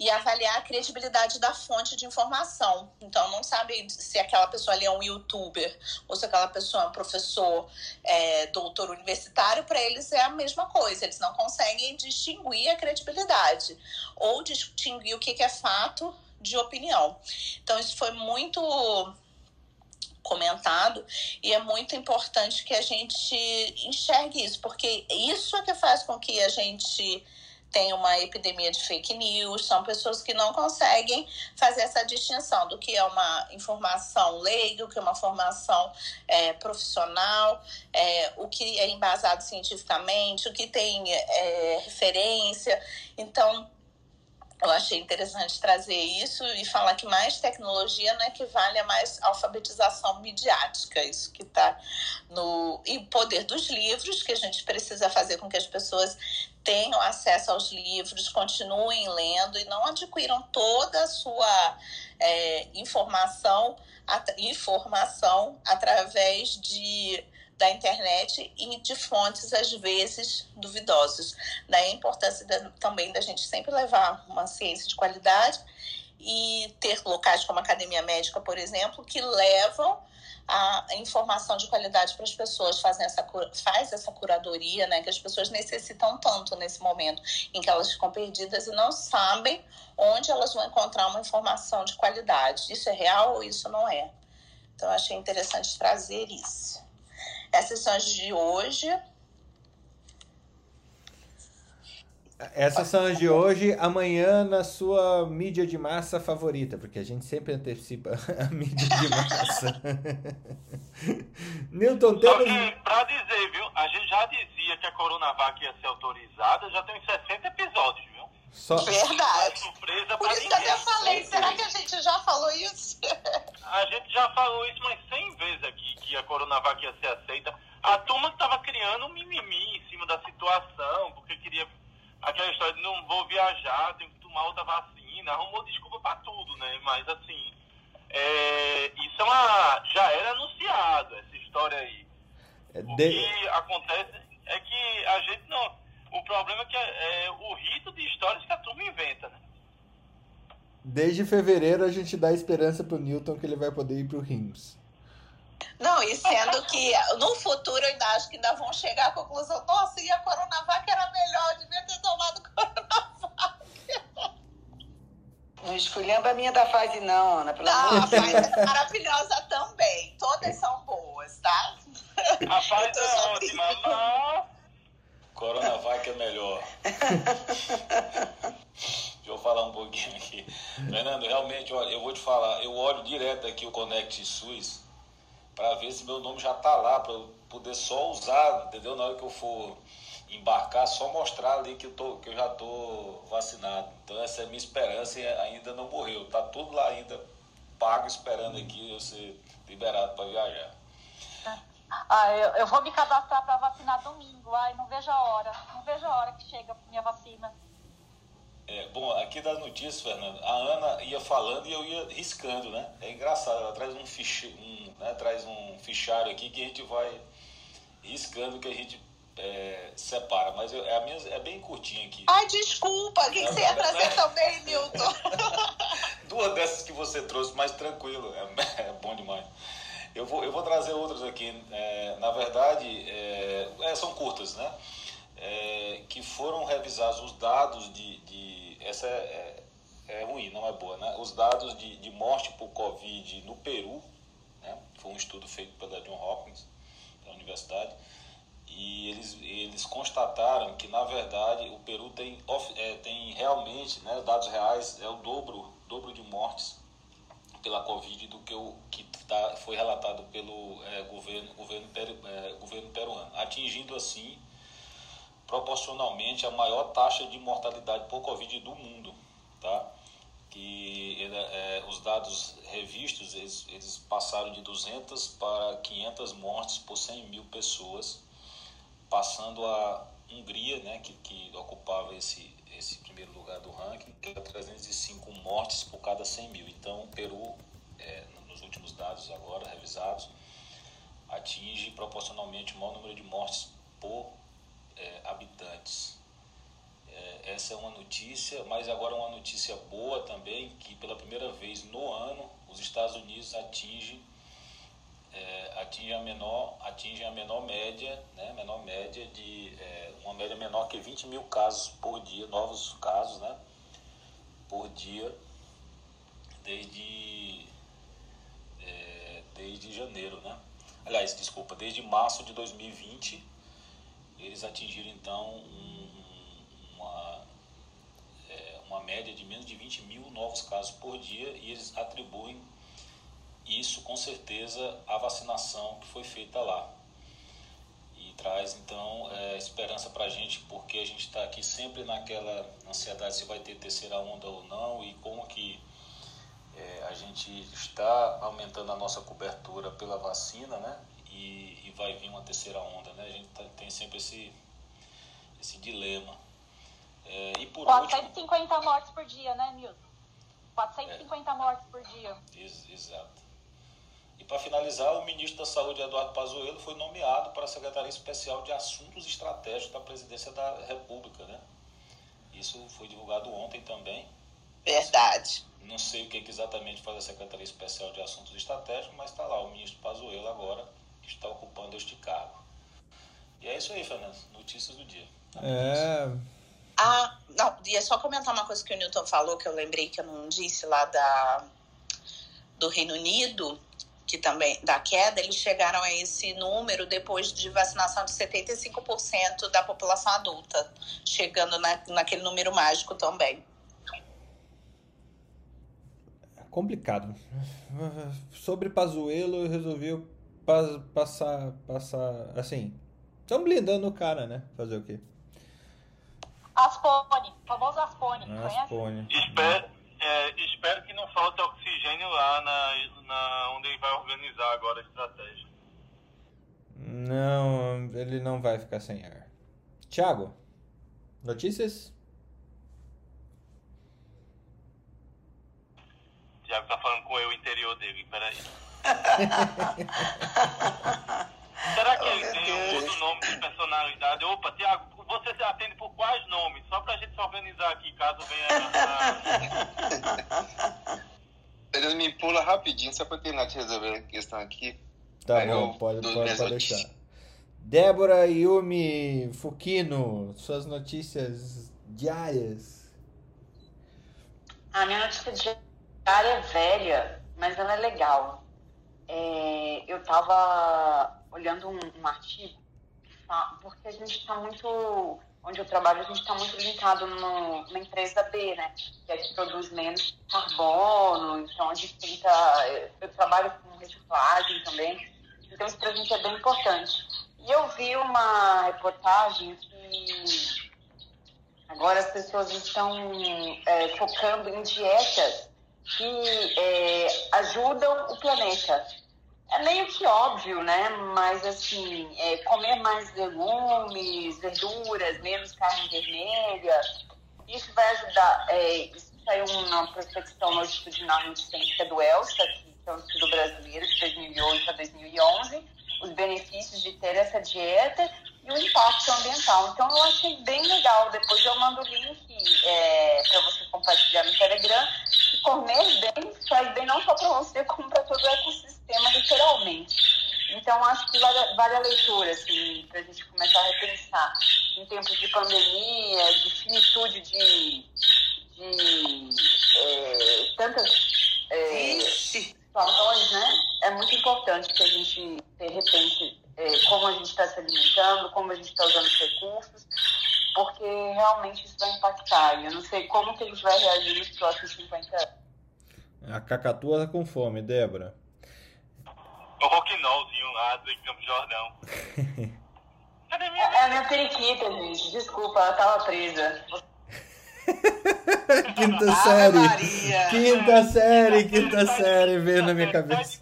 e avaliar a credibilidade da fonte de informação. Então, não sabe se aquela pessoa ali é um youtuber ou se aquela pessoa é um professor, é, doutor universitário, para eles é a mesma coisa. Eles não conseguem distinguir a credibilidade ou distinguir o que é fato de opinião. Então, isso foi muito comentado e é muito importante que a gente enxergue isso, porque isso é que faz com que a gente tenha uma epidemia de fake news, são pessoas que não conseguem fazer essa distinção do que é uma informação leiga, o que é uma formação é, profissional, é, o que é embasado cientificamente, o que tem é, referência. Então, eu achei interessante trazer isso e falar que mais tecnologia não equivale a mais alfabetização midiática, isso que está no. E poder dos livros, que a gente precisa fazer com que as pessoas tenham acesso aos livros, continuem lendo e não adquiram toda a sua é, informação, informação através de da internet e de fontes, às vezes, duvidosas. Daí a importância também da gente sempre levar uma ciência de qualidade e ter locais como a Academia Médica, por exemplo, que levam a informação de qualidade para as pessoas, fazem essa, faz essa curadoria, né, que as pessoas necessitam tanto nesse momento em que elas ficam perdidas e não sabem onde elas vão encontrar uma informação de qualidade. Isso é real ou isso não é? Então, achei interessante trazer isso. Essas são as de hoje. Essas são as de hoje. Amanhã na sua mídia de massa favorita, porque a gente sempre antecipa a mídia de massa. Newton, temos... Só que, pra dizer, viu? A gente já dizia que a Coronavac ia ser autorizada, já tem uns 60 episódios, viu? Só... Verdade. surpresa Por isso ninguém. que eu falei, será que a gente já falou isso? A gente já falou isso umas 100 vezes aqui, que a Coronavac ia ser aceita. A turma estava criando um mimimi em cima da situação, porque queria aquela história de não vou viajar, tenho que tomar outra vacina, arrumou desculpa para tudo, né? Mas assim, é, isso é uma, já era anunciado, essa história aí. É o que acontece é que a gente não o problema é que é, é o rito de histórias que a turma inventa, né? Desde fevereiro a gente dá esperança pro Newton que ele vai poder ir pro RIMS. Não, e sendo que no futuro eu ainda acho que ainda vão chegar à conclusão, nossa, e a Coronavac era melhor, devia ter tomado Coronavac. Não esculhamba a minha da fase não, Ana, pelo não, amor de Deus. a fase é maravilhosa também, todas são boas, tá? A fase é ótima, mas... Coronavac é melhor. Deixa eu falar um pouquinho aqui. Fernando, realmente, olha, eu vou te falar, eu olho direto aqui o Connect SUS para ver se meu nome já tá lá, para eu poder só usar, entendeu? Na hora que eu for embarcar, só mostrar ali que eu, tô, que eu já tô vacinado. Então essa é a minha esperança e ainda não morreu. Tá tudo lá ainda pago esperando aqui eu ser liberado para viajar. Ah, eu, eu vou me cadastrar para vacinar domingo. Ai, não vejo a hora. Não vejo a hora que chega minha vacina. É, bom, aqui das notícias, Fernando, a Ana ia falando e eu ia riscando, né? É engraçado, ela traz um, fiche, um, né, traz um fichário aqui que a gente vai riscando, que a gente é, separa. Mas eu, é, a minha, é bem curtinha aqui. Ai, desculpa, o que, que você ia trazer né? também, Nilton? Duas dessas que você trouxe, mais tranquilo, é, é bom demais. Eu vou, eu vou trazer outras aqui. É, na verdade, é, é, são curtas, né? É, que foram revisados os dados de. de essa é, é, é, ruim, não é boa, né? Os dados de, de morte por Covid no Peru, né? Foi um estudo feito pela John Hopkins, da universidade. e eles, eles constataram que, na verdade, o Peru tem, é, tem realmente, né, dados reais, é o dobro, dobro de mortes pela Covid do que o que tá, foi relatado pelo é, governo, governo, peru, é, governo peruano, atingindo assim proporcionalmente a maior taxa de mortalidade por Covid do mundo, tá? Que é, os dados revistos eles, eles passaram de 200 para 500 mortes por 100 mil pessoas, passando a Hungria, né, que, que ocupava esse, esse primeiro lugar do ranking, que era 305 mortes por cada 100 mil. Então, o Peru, é, últimos dados agora revisados, atinge proporcionalmente o maior número de mortes por é, habitantes. É, essa é uma notícia, mas agora uma notícia boa também, que pela primeira vez no ano os Estados Unidos atingem é, atinge a menor atinge a menor média né menor média de é, uma média menor que 20 mil casos por dia novos casos né por dia desde desde janeiro né aliás desculpa desde março de 2020 eles atingiram então um, uma, é, uma média de menos de 20 mil novos casos por dia e eles atribuem isso com certeza à vacinação que foi feita lá. E traz então é, esperança para a gente, porque a gente está aqui sempre naquela ansiedade se vai ter terceira onda ou não e como que é, a gente está aumentando a nossa cobertura pela vacina, né? E, e vai vir uma terceira onda, né? A gente tá, tem sempre esse, esse dilema. É, e por 450 último... mortes por dia, né, Milton? 450 é. mortes por dia. Ex exato. E para finalizar, o ministro da Saúde, Eduardo Pazuello, foi nomeado para a Secretaria Especial de Assuntos Estratégicos da Presidência da República, né? Isso foi divulgado ontem também. Verdade. Não sei o que, que exatamente faz a Secretaria Especial de Assuntos Estratégicos, mas está lá o ministro Pazuello agora está ocupando este cargo. E é isso aí, Fernando. Notícias do dia. É. Ah, não, ia só comentar uma coisa que o Newton falou, que eu lembrei que eu não disse lá da, do Reino Unido, que também da queda, eles chegaram a esse número depois de vacinação de 75% da população adulta, chegando na, naquele número mágico também. É complicado. Sobre Pazuello, eu resolvi passar, passar, assim, estão blindando o cara, né? Fazer o quê? Aspone, famoso Aspone. Aspone. Espero, é, espero que não falte oxigênio lá na, na onde ele vai organizar agora a estratégia. Não, ele não vai ficar sem ar. Thiago, notícias? Thiago tá falando com eu interior dele, peraí. Será que ele tem um outro nome de personalidade? Opa, Tiago, você se atende por quais nomes? Só pra gente se organizar aqui, caso venha. Ele me pula rapidinho, só pra terminar de resolver a questão aqui. Tá Aí bom, pode, pode, pode deixar. Débora Yumi Fukino, suas notícias diárias. A minha notícia diária é velha, mas ela é legal é, eu estava olhando um, um artigo, porque a gente está muito, onde eu trabalho, a gente está muito linkado no, na empresa B, né? Que é que produz menos carbono, então a gente tenta, eu trabalho com reciclagem também, então isso para gente é bem importante. E eu vi uma reportagem que agora as pessoas estão é, focando em dietas que é, ajudam o planeta é meio que óbvio, né? Mas assim, é, comer mais legumes, verduras, menos carne vermelha, isso vai ajudar. É, isso saiu uma prospecção longitudinal de ciência do ELSA, que é um estudo brasileiro de 2008 a 2011, os benefícios de ter essa dieta o impacto ambiental. Então eu achei bem legal. Depois eu mando o link é, para você compartilhar no Telegram. E comer bem faz bem não só para você, como para todo o ecossistema, literalmente. Então acho que vale, vale a leitura, assim, para a gente começar a repensar em tempos de pandemia, de finitude de, de é, tantas é, situações, né? É muito importante que a gente repense é, como a gente está se alimentando, como a gente está usando os recursos, porque realmente isso vai impactar. E eu não sei como que a gente vai reagir nos próximos 50 anos. A cacatua tá com fome, Débora. O roquinolzinho lá do Campo Jordão. Cadê minha... É a minha periquita, gente. Desculpa, ela tava presa. quinta série. Quinta série, quinta série, veio na minha cabeça.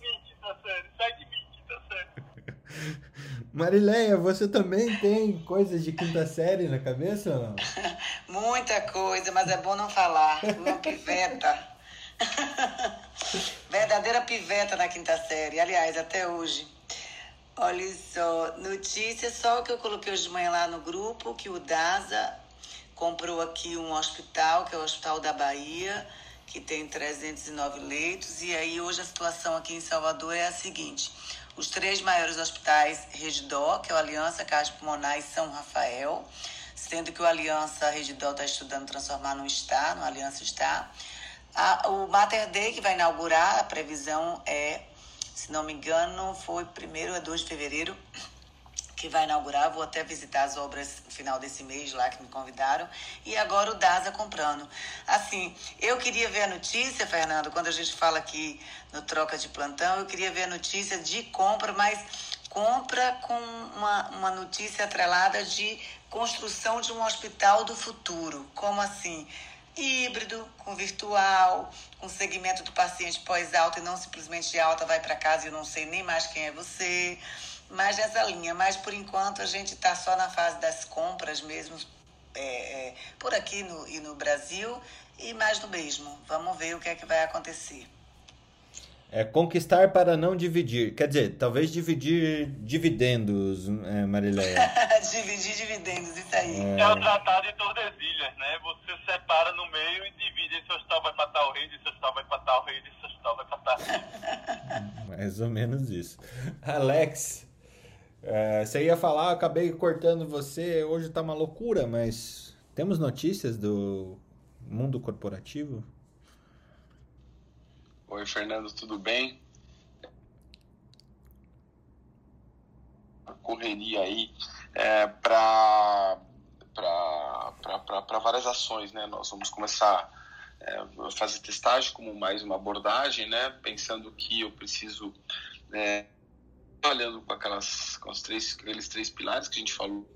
Marileia, você também tem coisas de quinta série na cabeça ou não? Muita coisa, mas é bom não falar. Uma piveta. Verdadeira piveta na quinta série. Aliás, até hoje. Olha só, notícia só que eu coloquei hoje de manhã lá no grupo, que o DASA comprou aqui um hospital, que é o Hospital da Bahia, que tem 309 leitos. E aí hoje a situação aqui em Salvador é a seguinte. Os três maiores hospitais Redidó, que é o Aliança Cardiopulmonar e São Rafael, sendo que o Aliança Redidó está estudando transformar no Star, no Aliança Star. A, o Mater Day, que vai inaugurar, a previsão é, se não me engano, foi primeiro a 2 de fevereiro, que vai inaugurar. Vou até visitar as obras no final desse mês lá que me convidaram. E agora o DASA comprando. Assim, eu queria ver a notícia, Fernando, quando a gente fala aqui no troca de plantão, eu queria ver a notícia de compra, mas compra com uma, uma notícia atrelada de construção de um hospital do futuro. Como assim? híbrido, com virtual, com segmento do paciente pós-alta e não simplesmente alta, vai para casa e eu não sei nem mais quem é você mais nessa linha. Mas por enquanto a gente está só na fase das compras mesmo, é, é, por aqui no, e no Brasil, e mais do mesmo. Vamos ver o que é que vai acontecer. É conquistar para não dividir. Quer dizer, talvez dividir dividendos, é, Marileia. dividir dividendos, isso aí. É... é o tratado de Tordesilhas, né? Você separa no meio e divide. Esse hospital vai para tal rede, esse hospital vai para tal rede, esse hospital vai para tal rede. Mais ou menos isso. Alex, é, você ia falar, acabei cortando você. Hoje tá uma loucura, mas temos notícias do mundo corporativo? Oi, Fernando, tudo bem? Correria aí é, para várias ações, né? Nós vamos começar é, a fazer testagem como mais uma abordagem, né? Pensando que eu preciso é, olhando com aquelas com os três aqueles três pilares que a gente falou.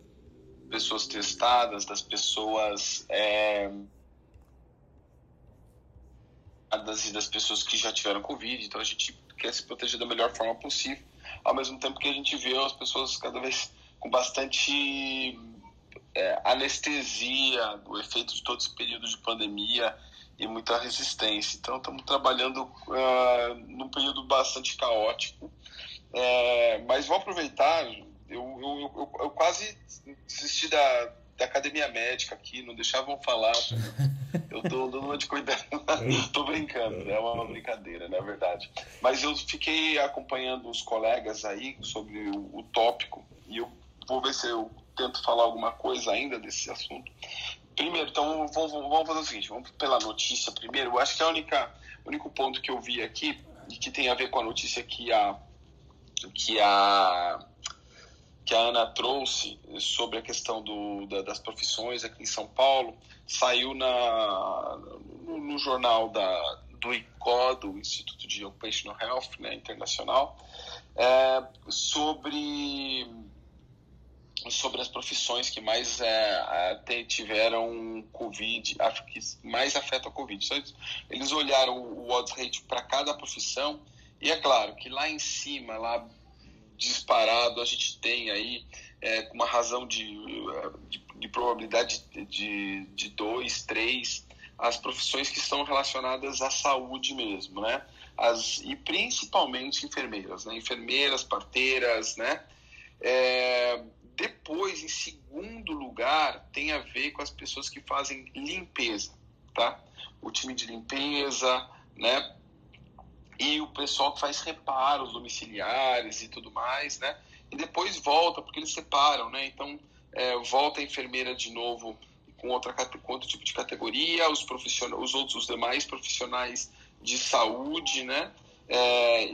Pessoas testadas das pessoas é, e das pessoas que já tiveram covid. Então a gente quer se proteger da melhor forma possível. Ao mesmo tempo que a gente vê as pessoas cada vez com bastante é, anestesia do efeito de todo esse período de pandemia e muita resistência. Então estamos trabalhando uh, num período bastante caótico é, mas vou aproveitar, eu, eu, eu, eu, quase desisti da, da academia médica aqui, não deixavam falar. Eu tô dando uma de cuidado. tô brincando, é uma brincadeira, na é verdade. Mas eu fiquei acompanhando os colegas aí sobre o, o tópico e eu vou ver se eu tento falar alguma coisa ainda desse assunto. Primeiro, então vamos, vamos fazer o seguinte, vamos pela notícia primeiro. Eu acho que a única, o único ponto que eu vi aqui e que tem a ver com a notícia que a que a que a Ana trouxe sobre a questão do, da, das profissões aqui em São Paulo saiu na, no, no jornal da, do ICO, do Instituto de Occupational Health né, Internacional, é, sobre, sobre as profissões que mais é, tiveram Covid, que mais afetam a Covid. Eles olharam o odds rate para cada profissão e é claro que lá em cima, lá disparado, a gente tem aí é, uma razão de, de, de probabilidade de, de dois, três, as profissões que estão relacionadas à saúde mesmo, né? As, e principalmente enfermeiras, né? Enfermeiras, parteiras, né? É, depois, em segundo lugar, tem a ver com as pessoas que fazem limpeza, tá? O time de limpeza, né? E o pessoal que faz reparos domiciliares e tudo mais, né? E depois volta, porque eles separam, né? Então, é, volta a enfermeira de novo com, outra, com outro tipo de categoria, os, profissionais, os outros, os demais profissionais de saúde, né? É,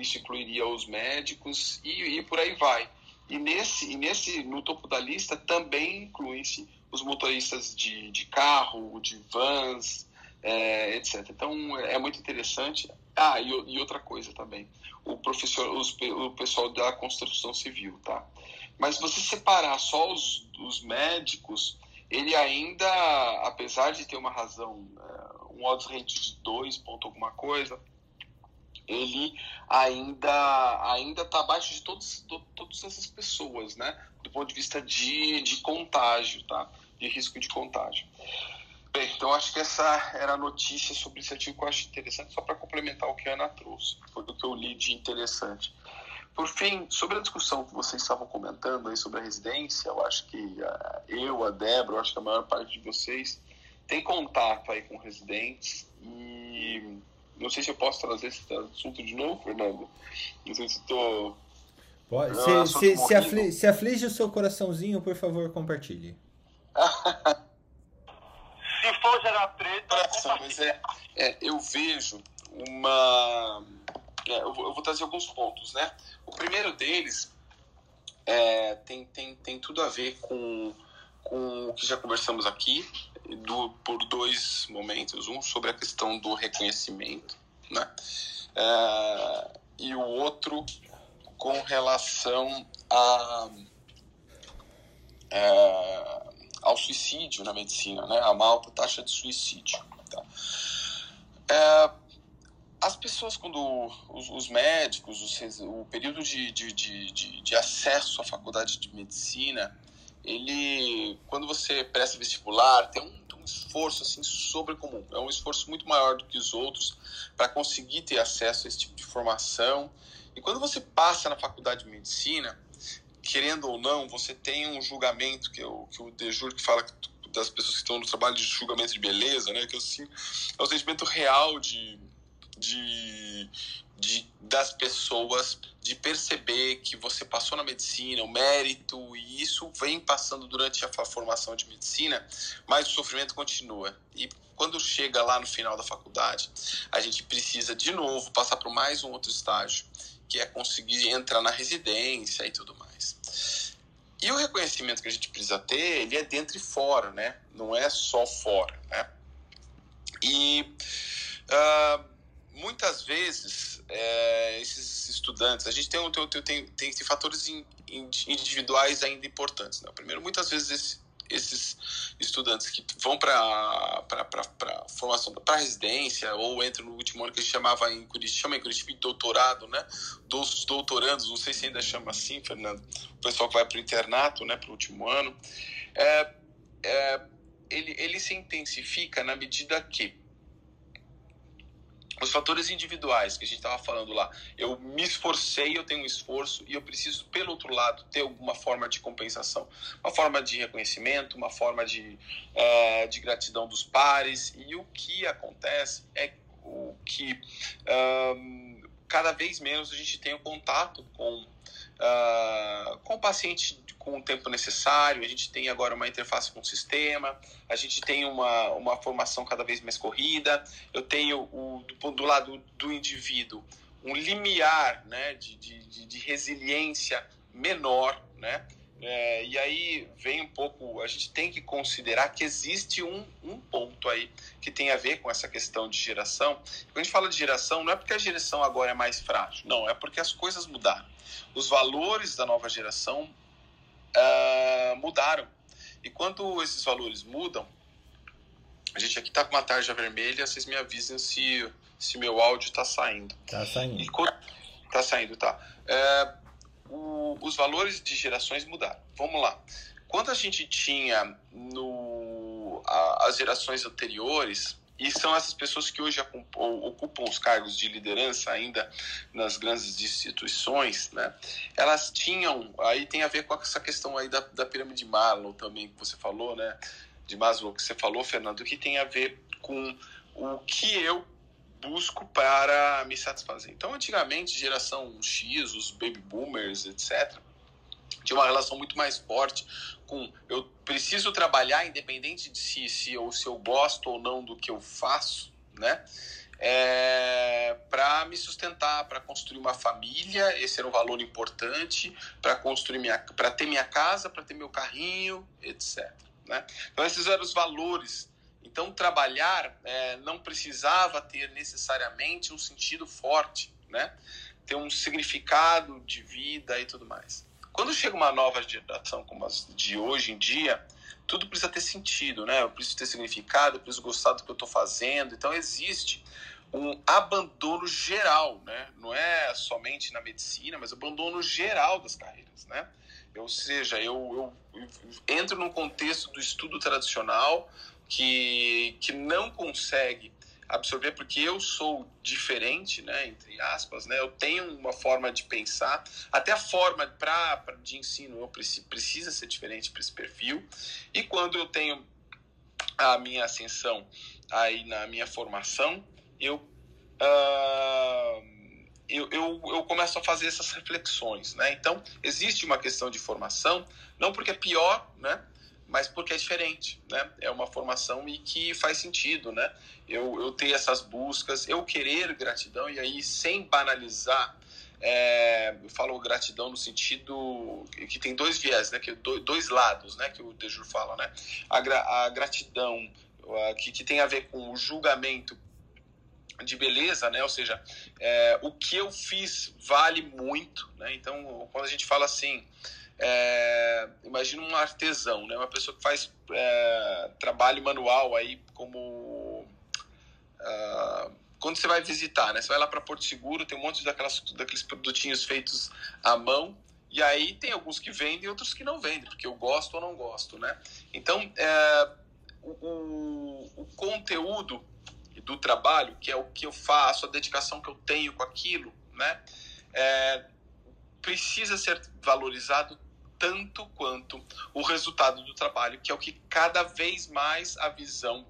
isso incluiria os médicos e, e por aí vai. E nesse, e nesse no topo da lista também incluem-se os motoristas de, de carro, de vans, é, etc. Então é muito interessante. Ah, e, e outra coisa também, o professor, os, o pessoal da construção civil, tá? Mas você separar só os, os médicos, ele ainda, apesar de ter uma razão, é, um odds rate de 2 ponto alguma coisa, ele ainda ainda está abaixo de todos, to, todas essas pessoas, né? Do ponto de vista de, de contágio, tá? De risco de contágio. Bem, então acho que essa era a notícia sobre esse artigo que eu acho interessante, só para complementar o que a Ana trouxe, foi o que eu li de interessante. Por fim, sobre a discussão que vocês estavam comentando aí sobre a residência, eu acho que uh, eu, a Débora, eu acho que a maior parte de vocês tem contato aí com residentes e não sei se eu posso trazer esse assunto de novo, Fernando. Não sei se estou. Pode. Se, se, se, aflige, se aflige o seu coraçãozinho, por favor, compartilhe. se for gerar treta. Mas é, é, eu vejo uma. É, eu, vou, eu, vou, trazer alguns pontos, né? O primeiro deles é, tem, tem, tem tudo a ver com, com o que já conversamos aqui, do, por dois momentos. Um sobre a questão do reconhecimento, né? É, e o outro com relação a, é, ao suicídio na medicina, né? A alta taxa de suicídio. Tá? É, as pessoas, quando os, os médicos, os, o período de, de, de, de, acesso à faculdade de medicina, ele, quando você presta vestibular, tem um, um esforço assim sobre comum. É um esforço muito maior do que os outros para conseguir ter acesso a esse tipo de formação. E quando você passa na faculdade de medicina, querendo ou não, você tem um julgamento que, eu, que o Dejur que fala das pessoas que estão no trabalho de julgamento de beleza, né? Que assim, é um sentimento real de, de, de, das pessoas de perceber que você passou na medicina, o mérito, e isso vem passando durante a formação de medicina, mas o sofrimento continua. E quando chega lá no final da faculdade, a gente precisa de novo passar por mais um outro estágio, que é conseguir entrar na residência e tudo mais. E o reconhecimento que a gente precisa ter, ele é dentro e fora, né? Não é só fora, né? E uh, muitas vezes é, esses estudantes, a gente tem, tem, tem, tem, tem fatores in, individuais ainda importantes. Né? Primeiro, muitas vezes esse, esses estudantes que vão para a formação, para residência, ou entram no último ano que a gente chamava em Curitiba, chama em Curitiba de doutorado, né? Dos doutorandos, não sei se ainda chama assim, Fernando, o pessoal que vai para o internato, né, para o último ano, é, é, ele, ele se intensifica na medida que os fatores individuais que a gente estava falando lá. Eu me esforcei, eu tenho um esforço e eu preciso, pelo outro lado, ter alguma forma de compensação. Uma forma de reconhecimento, uma forma de, é, de gratidão dos pares. E o que acontece é o que um, cada vez menos a gente tem o contato com, uh, com o paciente com o tempo necessário, a gente tem agora uma interface com o sistema, a gente tem uma, uma formação cada vez mais corrida, eu tenho o, do, do lado do indivíduo um limiar né, de, de, de resiliência menor, né? É, e aí vem um pouco, a gente tem que considerar que existe um, um ponto aí que tem a ver com essa questão de geração. Quando a gente fala de geração, não é porque a geração agora é mais frágil, não, é porque as coisas mudaram. Os valores da nova geração uh, mudaram. E quando esses valores mudam, a gente aqui está com uma tarja vermelha, vocês me avisem se, se meu áudio está saindo. Está saindo. Está saindo, tá. É, o, os valores de gerações mudaram. Vamos lá. Quando a gente tinha no, a, as gerações anteriores, e são essas pessoas que hoje ocupam os cargos de liderança ainda nas grandes instituições, né? Elas tinham, aí tem a ver com essa questão aí da, da pirâmide de Maslow também que você falou, né? De Maslow que você falou, Fernando, que tem a ver com o que eu busco para me satisfazer. Então, antigamente, geração X, os baby boomers, etc., tinha uma relação muito mais forte com eu preciso trabalhar independente de se, se, eu, se eu gosto ou não do que eu faço, né? é, para me sustentar, para construir uma família, esse era um valor importante, para construir minha, para ter minha casa, para ter meu carrinho, etc. Né? Então esses eram os valores. Então trabalhar é, não precisava ter necessariamente um sentido forte, né? Ter um significado de vida e tudo mais. Quando chega uma nova geração como as de hoje em dia, tudo precisa ter sentido, né? Eu preciso ter significado, eu preciso gostar do que eu estou fazendo. Então existe um abandono geral, né? Não é somente na medicina, mas abandono geral das carreiras, né? Ou seja, eu, eu, eu entro num contexto do estudo tradicional que, que não consegue absorver porque eu sou diferente, né, entre aspas, né, eu tenho uma forma de pensar, até a forma pra de ensino eu preci, precisa ser diferente para esse perfil, e quando eu tenho a minha ascensão aí na minha formação, eu, uh, eu, eu, eu começo a fazer essas reflexões, né, então existe uma questão de formação, não porque é pior, né, mas porque é diferente, né? É uma formação e que faz sentido, né? Eu, eu ter essas buscas, eu querer gratidão e aí sem banalizar, é, eu falo gratidão no sentido que tem dois viés, né? Que dois lados, né? Que o Dejur fala, né? A, gra, a gratidão que, que tem a ver com o julgamento de beleza, né? Ou seja, é, o que eu fiz vale muito, né? Então, quando a gente fala assim, é, imagina um artesão, né? Uma pessoa que faz é, trabalho manual aí como uh, quando você vai visitar, né? Você vai lá para Porto Seguro, tem um monte daquelas, daqueles produtinhos feitos à mão e aí tem alguns que vendem e outros que não vendem, porque eu gosto ou não gosto, né? Então, é, o, o, conteúdo do trabalho, que é o que eu faço, a dedicação que eu tenho com aquilo, né? É, precisa ser valorizado tanto quanto o resultado do trabalho, que é o que cada vez mais a visão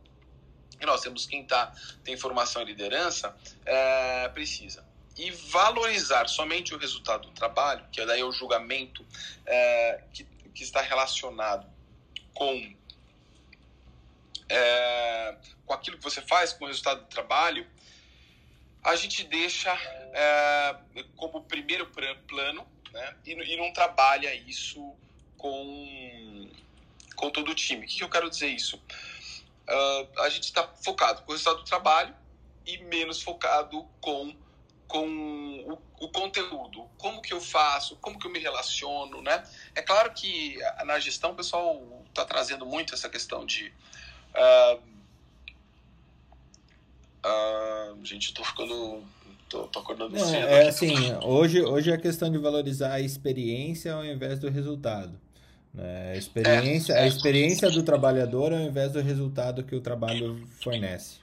que nós temos quem tá, tem formação e liderança é, precisa. E valorizar somente o resultado do trabalho, que é daí o julgamento é, que, que está relacionado com, é, com aquilo que você faz, com o resultado do trabalho, a gente deixa é, como primeiro plano né? E, e não trabalha isso com, com todo o time. O que, que eu quero dizer isso? Uh, a gente está focado com o resultado do trabalho e menos focado com, com o, o, conteúdo. Como que eu faço, como que eu me relaciono, né? É claro que na gestão o pessoal está trazendo muito essa questão de... Uh, uh, gente, estou ficando tô, tô acordando Não, cedo. É assim, hoje, hoje é a questão de valorizar a experiência ao invés do resultado. Né? A, experiência, é, é. a experiência do trabalhador ao invés do resultado que o trabalho fornece.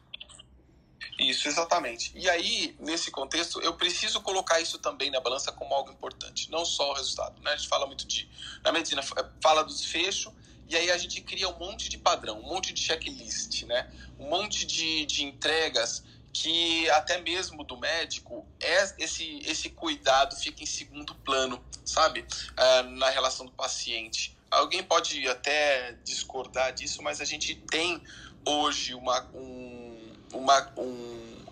Isso, exatamente. E aí, nesse contexto, eu preciso colocar isso também na balança como algo importante, não só o resultado. Né? A gente fala muito de. Na medicina, fala do desfecho, e aí a gente cria um monte de padrão, um monte de checklist, né? um monte de, de entregas que até mesmo do médico é esse esse cuidado fica em segundo plano, sabe, é, na relação do paciente. Alguém pode até discordar disso, mas a gente tem hoje uma um, uma um,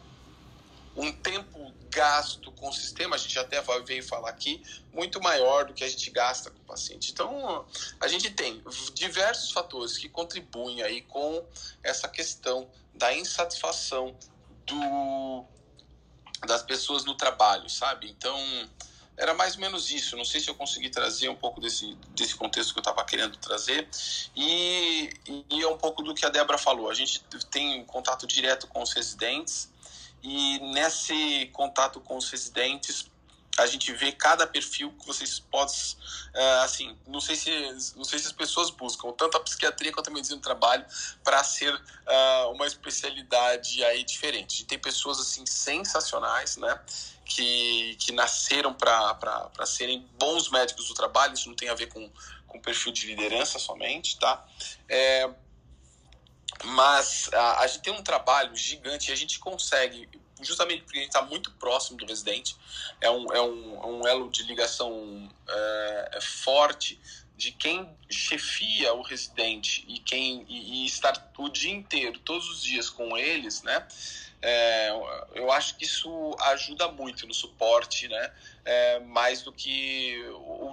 um tempo gasto com o sistema, a gente até veio falar aqui, muito maior do que a gente gasta com o paciente. Então, a gente tem diversos fatores que contribuem aí com essa questão da insatisfação do das pessoas no trabalho, sabe? Então, era mais ou menos isso. Não sei se eu consegui trazer um pouco desse, desse contexto que eu estava querendo trazer. E, e é um pouco do que a Débora falou. A gente tem contato direto com os residentes, e nesse contato com os residentes, a gente vê cada perfil que vocês podem, é, assim, não sei se não sei se as pessoas buscam tanto a psiquiatria quanto a medicina do trabalho para ser uh, uma especialidade aí diferente. Tem pessoas assim sensacionais, né, que, que nasceram para serem bons médicos do trabalho. Isso não tem a ver com com perfil de liderança somente, tá? É, mas a, a gente tem um trabalho gigante e a gente consegue justamente porque a gente está muito próximo do residente, é um, é um, é um elo de ligação é, é, forte de quem chefia o residente e quem e, e, estar o dia inteiro, todos os dias com eles, né? É, eu acho que isso ajuda muito no suporte, né? É, mais do que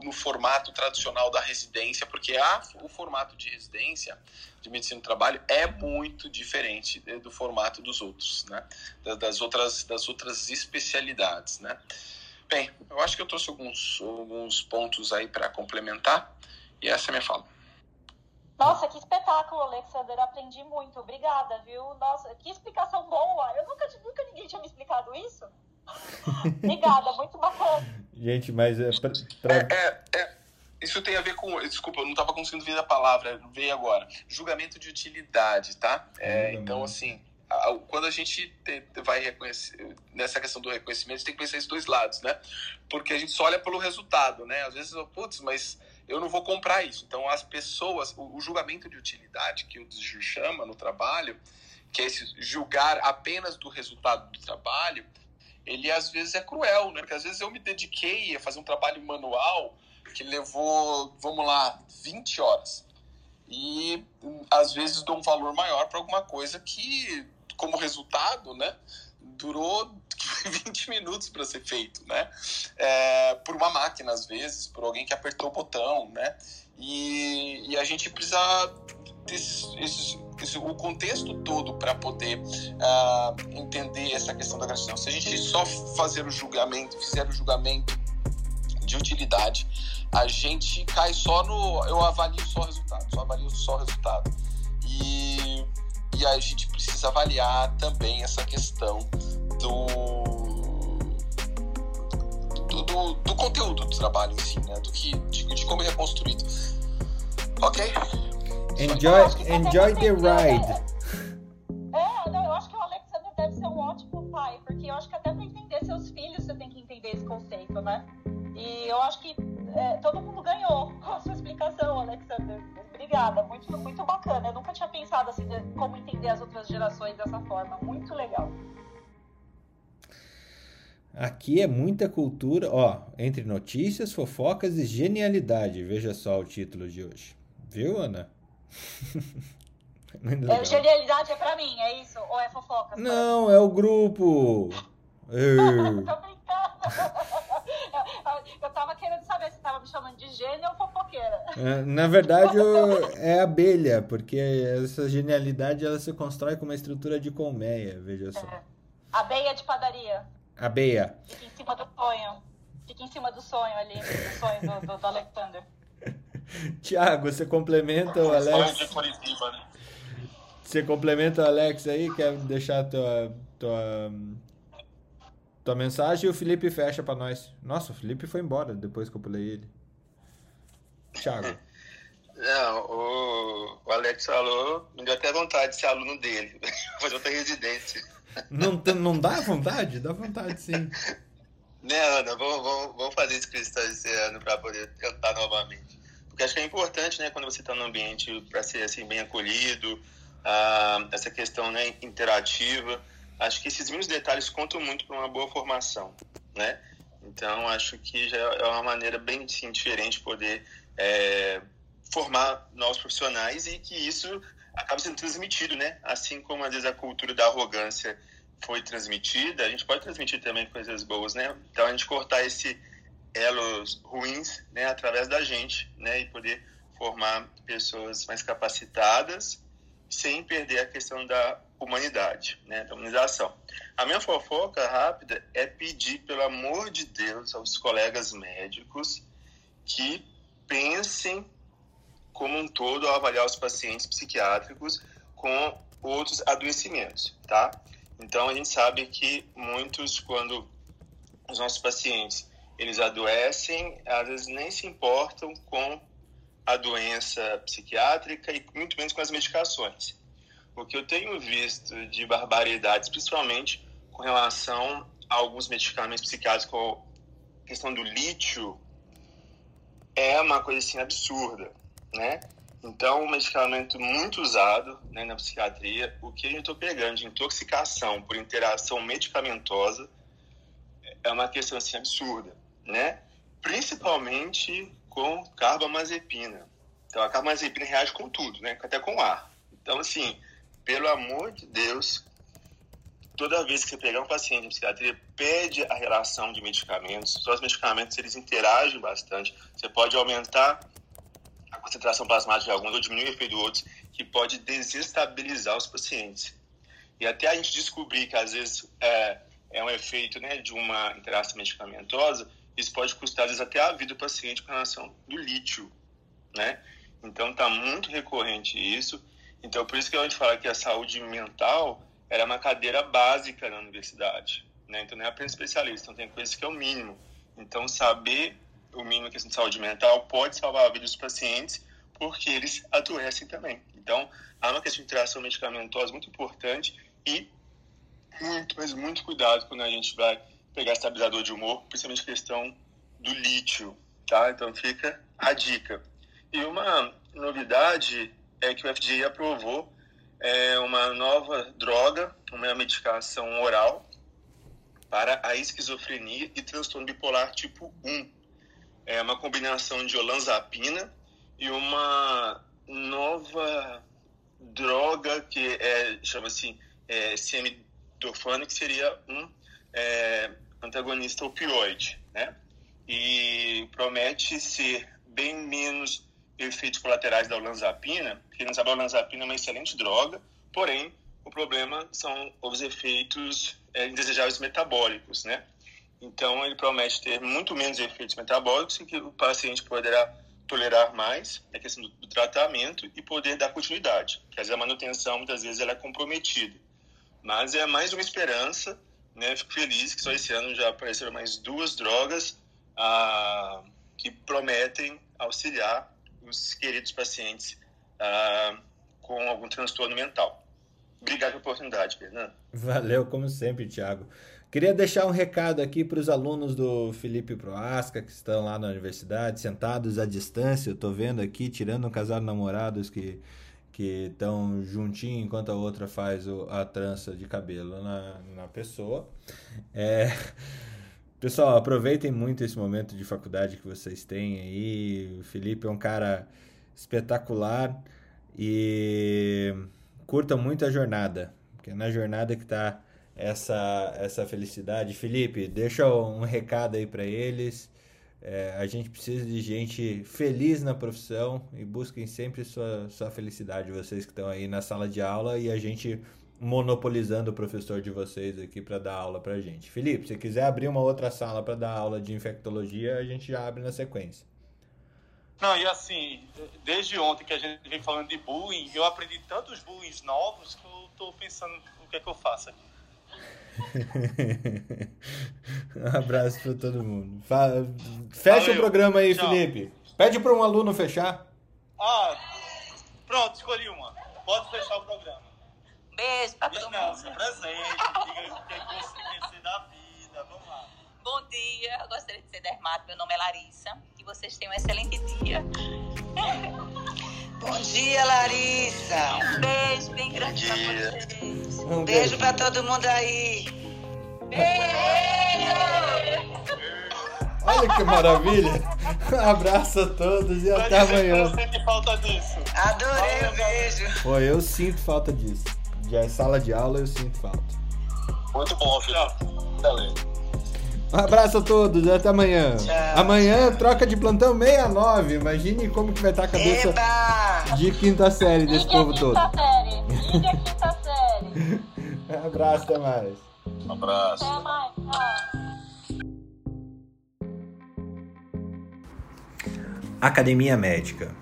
no formato tradicional da residência, porque a, o formato de residência de medicina do trabalho é muito diferente do formato dos outros, né? Das outras, das outras especialidades, né? Bem, eu acho que eu trouxe alguns, alguns pontos aí para complementar e essa é a minha fala. Nossa, que espetáculo, Alexander. Aprendi muito. Obrigada, viu? Nossa, que explicação boa. Eu nunca, nunca ninguém tinha me explicado isso. Obrigada, muito bacana. Gente, mas é, pra, pra... É, é, é, isso tem a ver com. Desculpa, eu não estava conseguindo ver a palavra, veio agora. Julgamento de utilidade, tá? É, então, assim, quando a gente vai reconhecer nessa questão do reconhecimento, a gente tem que pensar esses dois lados, né? Porque a gente só olha pelo resultado, né? Às vezes, putz, mas eu não vou comprar isso. Então, as pessoas, o, o julgamento de utilidade que o desjur chama no trabalho, que é esse julgar apenas do resultado do trabalho, ele às vezes é cruel, né? Porque às vezes eu me dediquei a fazer um trabalho manual que levou, vamos lá, 20 horas. E às vezes dou um valor maior para alguma coisa que, como resultado, né, durou 20 minutos para ser feito, né? É, por uma máquina, às vezes, por alguém que apertou o botão, né? E, e a gente precisa desses, esses, esse, o contexto todo para poder uh, entender essa questão da gratidão. Se a gente só fazer o julgamento, fizer o julgamento de utilidade, a gente cai só no. Eu avalio só o resultado, só avalio só o resultado. E, e a gente precisa avaliar também essa questão do, do, do, do conteúdo do trabalho em si, né? Do que, de, de como ele é construído. Ok? Enjoy, enjoy the ride. É, não, eu acho que o Alexander deve ser um ótimo pai, porque eu acho que até para entender seus filhos você tem que entender esse conceito, né? E eu acho que é, todo mundo ganhou com a sua explicação, Alexander. Obrigada, muito, muito bacana. Eu nunca tinha pensado assim, como entender as outras gerações dessa forma. Muito legal. Aqui é muita cultura, ó, entre notícias, fofocas e genialidade. Veja só o título de hoje. Viu, Ana? é, genialidade é pra mim, é isso? Ou é fofoca? Não, é o grupo. Tô brincando. Eu tava querendo saber se tava me chamando de gênio ou fofoqueira. É, na verdade, é abelha, porque essa genialidade ela se constrói com uma estrutura de colmeia, veja só. É. Abeia de padaria. Abeia. Fica em cima do sonho. Fica em cima do sonho ali, do sonho do, do, do Alexander. Tiago, você complementa o Alex? de Curitiba, né? Você complementa o Alex aí? Quer deixar tua, tua, tua mensagem e o Felipe fecha para nós. Nossa, o Felipe foi embora depois que eu pulei ele. Tiago. Não, o, o Alex falou, me deu até vontade de ser aluno dele, fazer outra residência. Não, não dá vontade? Dá vontade, sim. Não, não, vamos, vamos, vamos fazer inscrição esse ano para poder tentar novamente. Porque acho que é importante, né, quando você está no ambiente para ser assim bem acolhido, ah, essa questão né, interativa. Acho que esses mínimos detalhes contam muito para uma boa formação, né? Então acho que já é uma maneira bem sim, diferente de poder é, formar novos profissionais e que isso acaba sendo transmitido, né? Assim como às vezes a cultura da arrogância foi transmitida, a gente pode transmitir também coisas boas, né? Então a gente cortar esse elos ruins, né, através da gente, né, e poder formar pessoas mais capacitadas sem perder a questão da humanidade, né, da humanização. A minha fofoca rápida é pedir, pelo amor de Deus, aos colegas médicos que pensem como um todo ao avaliar os pacientes psiquiátricos com outros adoecimentos, tá? Então a gente sabe que muitos quando os nossos pacientes eles adoecem, às vezes nem se importam com a doença psiquiátrica e muito menos com as medicações. O que eu tenho visto de barbaridades, principalmente com relação a alguns medicamentos psiquiátricos, como a questão do lítio, é uma coisa assim absurda, né? Então, um medicamento muito usado né, na psiquiatria, o que eu estou pegando de intoxicação por interação medicamentosa é uma questão assim absurda né? Principalmente com carbamazepina. Então, a carbamazepina reage com tudo, né? Até com ar. Então, assim, pelo amor de Deus, toda vez que você pegar um paciente em psiquiatria, pede a relação de medicamentos. Só os medicamentos, eles interagem bastante. Você pode aumentar a concentração plasmática de alguns ou diminuir o efeito de outros, que pode desestabilizar os pacientes. E até a gente descobrir que, às vezes, é, é um efeito né, de uma interação medicamentosa, isso pode custar, às vezes, até a vida do paciente com relação do lítio, né? Então, está muito recorrente isso. Então, por isso que a gente fala que a saúde mental era uma cadeira básica na universidade, né? Então, não é apenas especialista, então tem coisas que é o mínimo. Então, saber o mínimo questão de saúde mental pode salvar a vida dos pacientes, porque eles adoecem também. Então, há uma questão de interação medicamentosa muito importante e muito, mas muito cuidado quando a gente vai pegar estabilizador de humor, principalmente questão do lítio, tá? Então, fica a dica. E uma novidade é que o FDA aprovou é, uma nova droga, uma medicação oral para a esquizofrenia e transtorno bipolar tipo 1 é uma combinação de olanzapina e uma nova droga que é, chama-se é, que seria um é, antagonista opioide, né? E promete ser bem menos efeitos colaterais da olanzapina, porque não sabe, a olanzapina é uma excelente droga, porém, o problema são os efeitos é, indesejáveis metabólicos, né? Então, ele promete ter muito menos efeitos metabólicos e que o paciente poderá tolerar mais a questão do, tratamento e poder dar continuidade. Dizer, a manutenção, muitas vezes, ela é comprometida. Mas é mais uma esperança, né? Fico feliz que só esse ano já apareceram mais duas drogas ah, que prometem auxiliar os queridos pacientes ah, com algum transtorno mental. Obrigado pela oportunidade, Fernando. Valeu, como sempre, Thiago. Queria deixar um recado aqui para os alunos do Felipe Proasca que estão lá na universidade, sentados à distância. Eu estou vendo aqui, tirando um casal de namorados que que estão juntinho enquanto a outra faz o, a trança de cabelo na, na pessoa. É, pessoal, aproveitem muito esse momento de faculdade que vocês têm aí. O Felipe é um cara espetacular e curtam muito a jornada, porque é na jornada que está essa, essa felicidade. Felipe, deixa um recado aí para eles. É, a gente precisa de gente feliz na profissão e busquem sempre sua, sua felicidade, vocês que estão aí na sala de aula e a gente monopolizando o professor de vocês aqui para dar aula para gente. Felipe, se quiser abrir uma outra sala para dar aula de infectologia, a gente já abre na sequência. Não, e assim, desde ontem que a gente vem falando de bullying, eu aprendi tantos bullying novos que eu estou pensando o que é que eu faço aqui. um abraço para todo mundo. Fecha Valeu. o programa aí, Tchau. Felipe. Pede para um aluno fechar. Ah, pronto, escolhi uma. Pode fechar o programa. Beijo para todo mundo. se presente, diga o que você quer ser da vida. Vamos lá. Bom dia, eu gostaria de ser dermato. Meu nome é Larissa. Que vocês tenham um excelente dia. Bom dia, Larissa. Um beijo bem grande para vocês. Um beijo para todo mundo aí. Beijo! Olha que maravilha! Um abraço a todos e até amanhã. Eu sinto falta disso. Adorei o beijo. Pô, eu sinto falta disso. Já é sala de aula, eu sinto falta. Muito bom, filho. Beleza. Um abraço a todos, até amanhã. Tchau, amanhã, tchau. troca de plantão 69. Imagine como que vai estar a cabeça Eba! de quinta série desse Liga povo todo. Série. Liga quinta série. um abraço, até mais. Um abraço. Até mais. Academia Médica.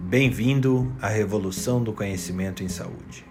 Bem-vindo à revolução do conhecimento em saúde.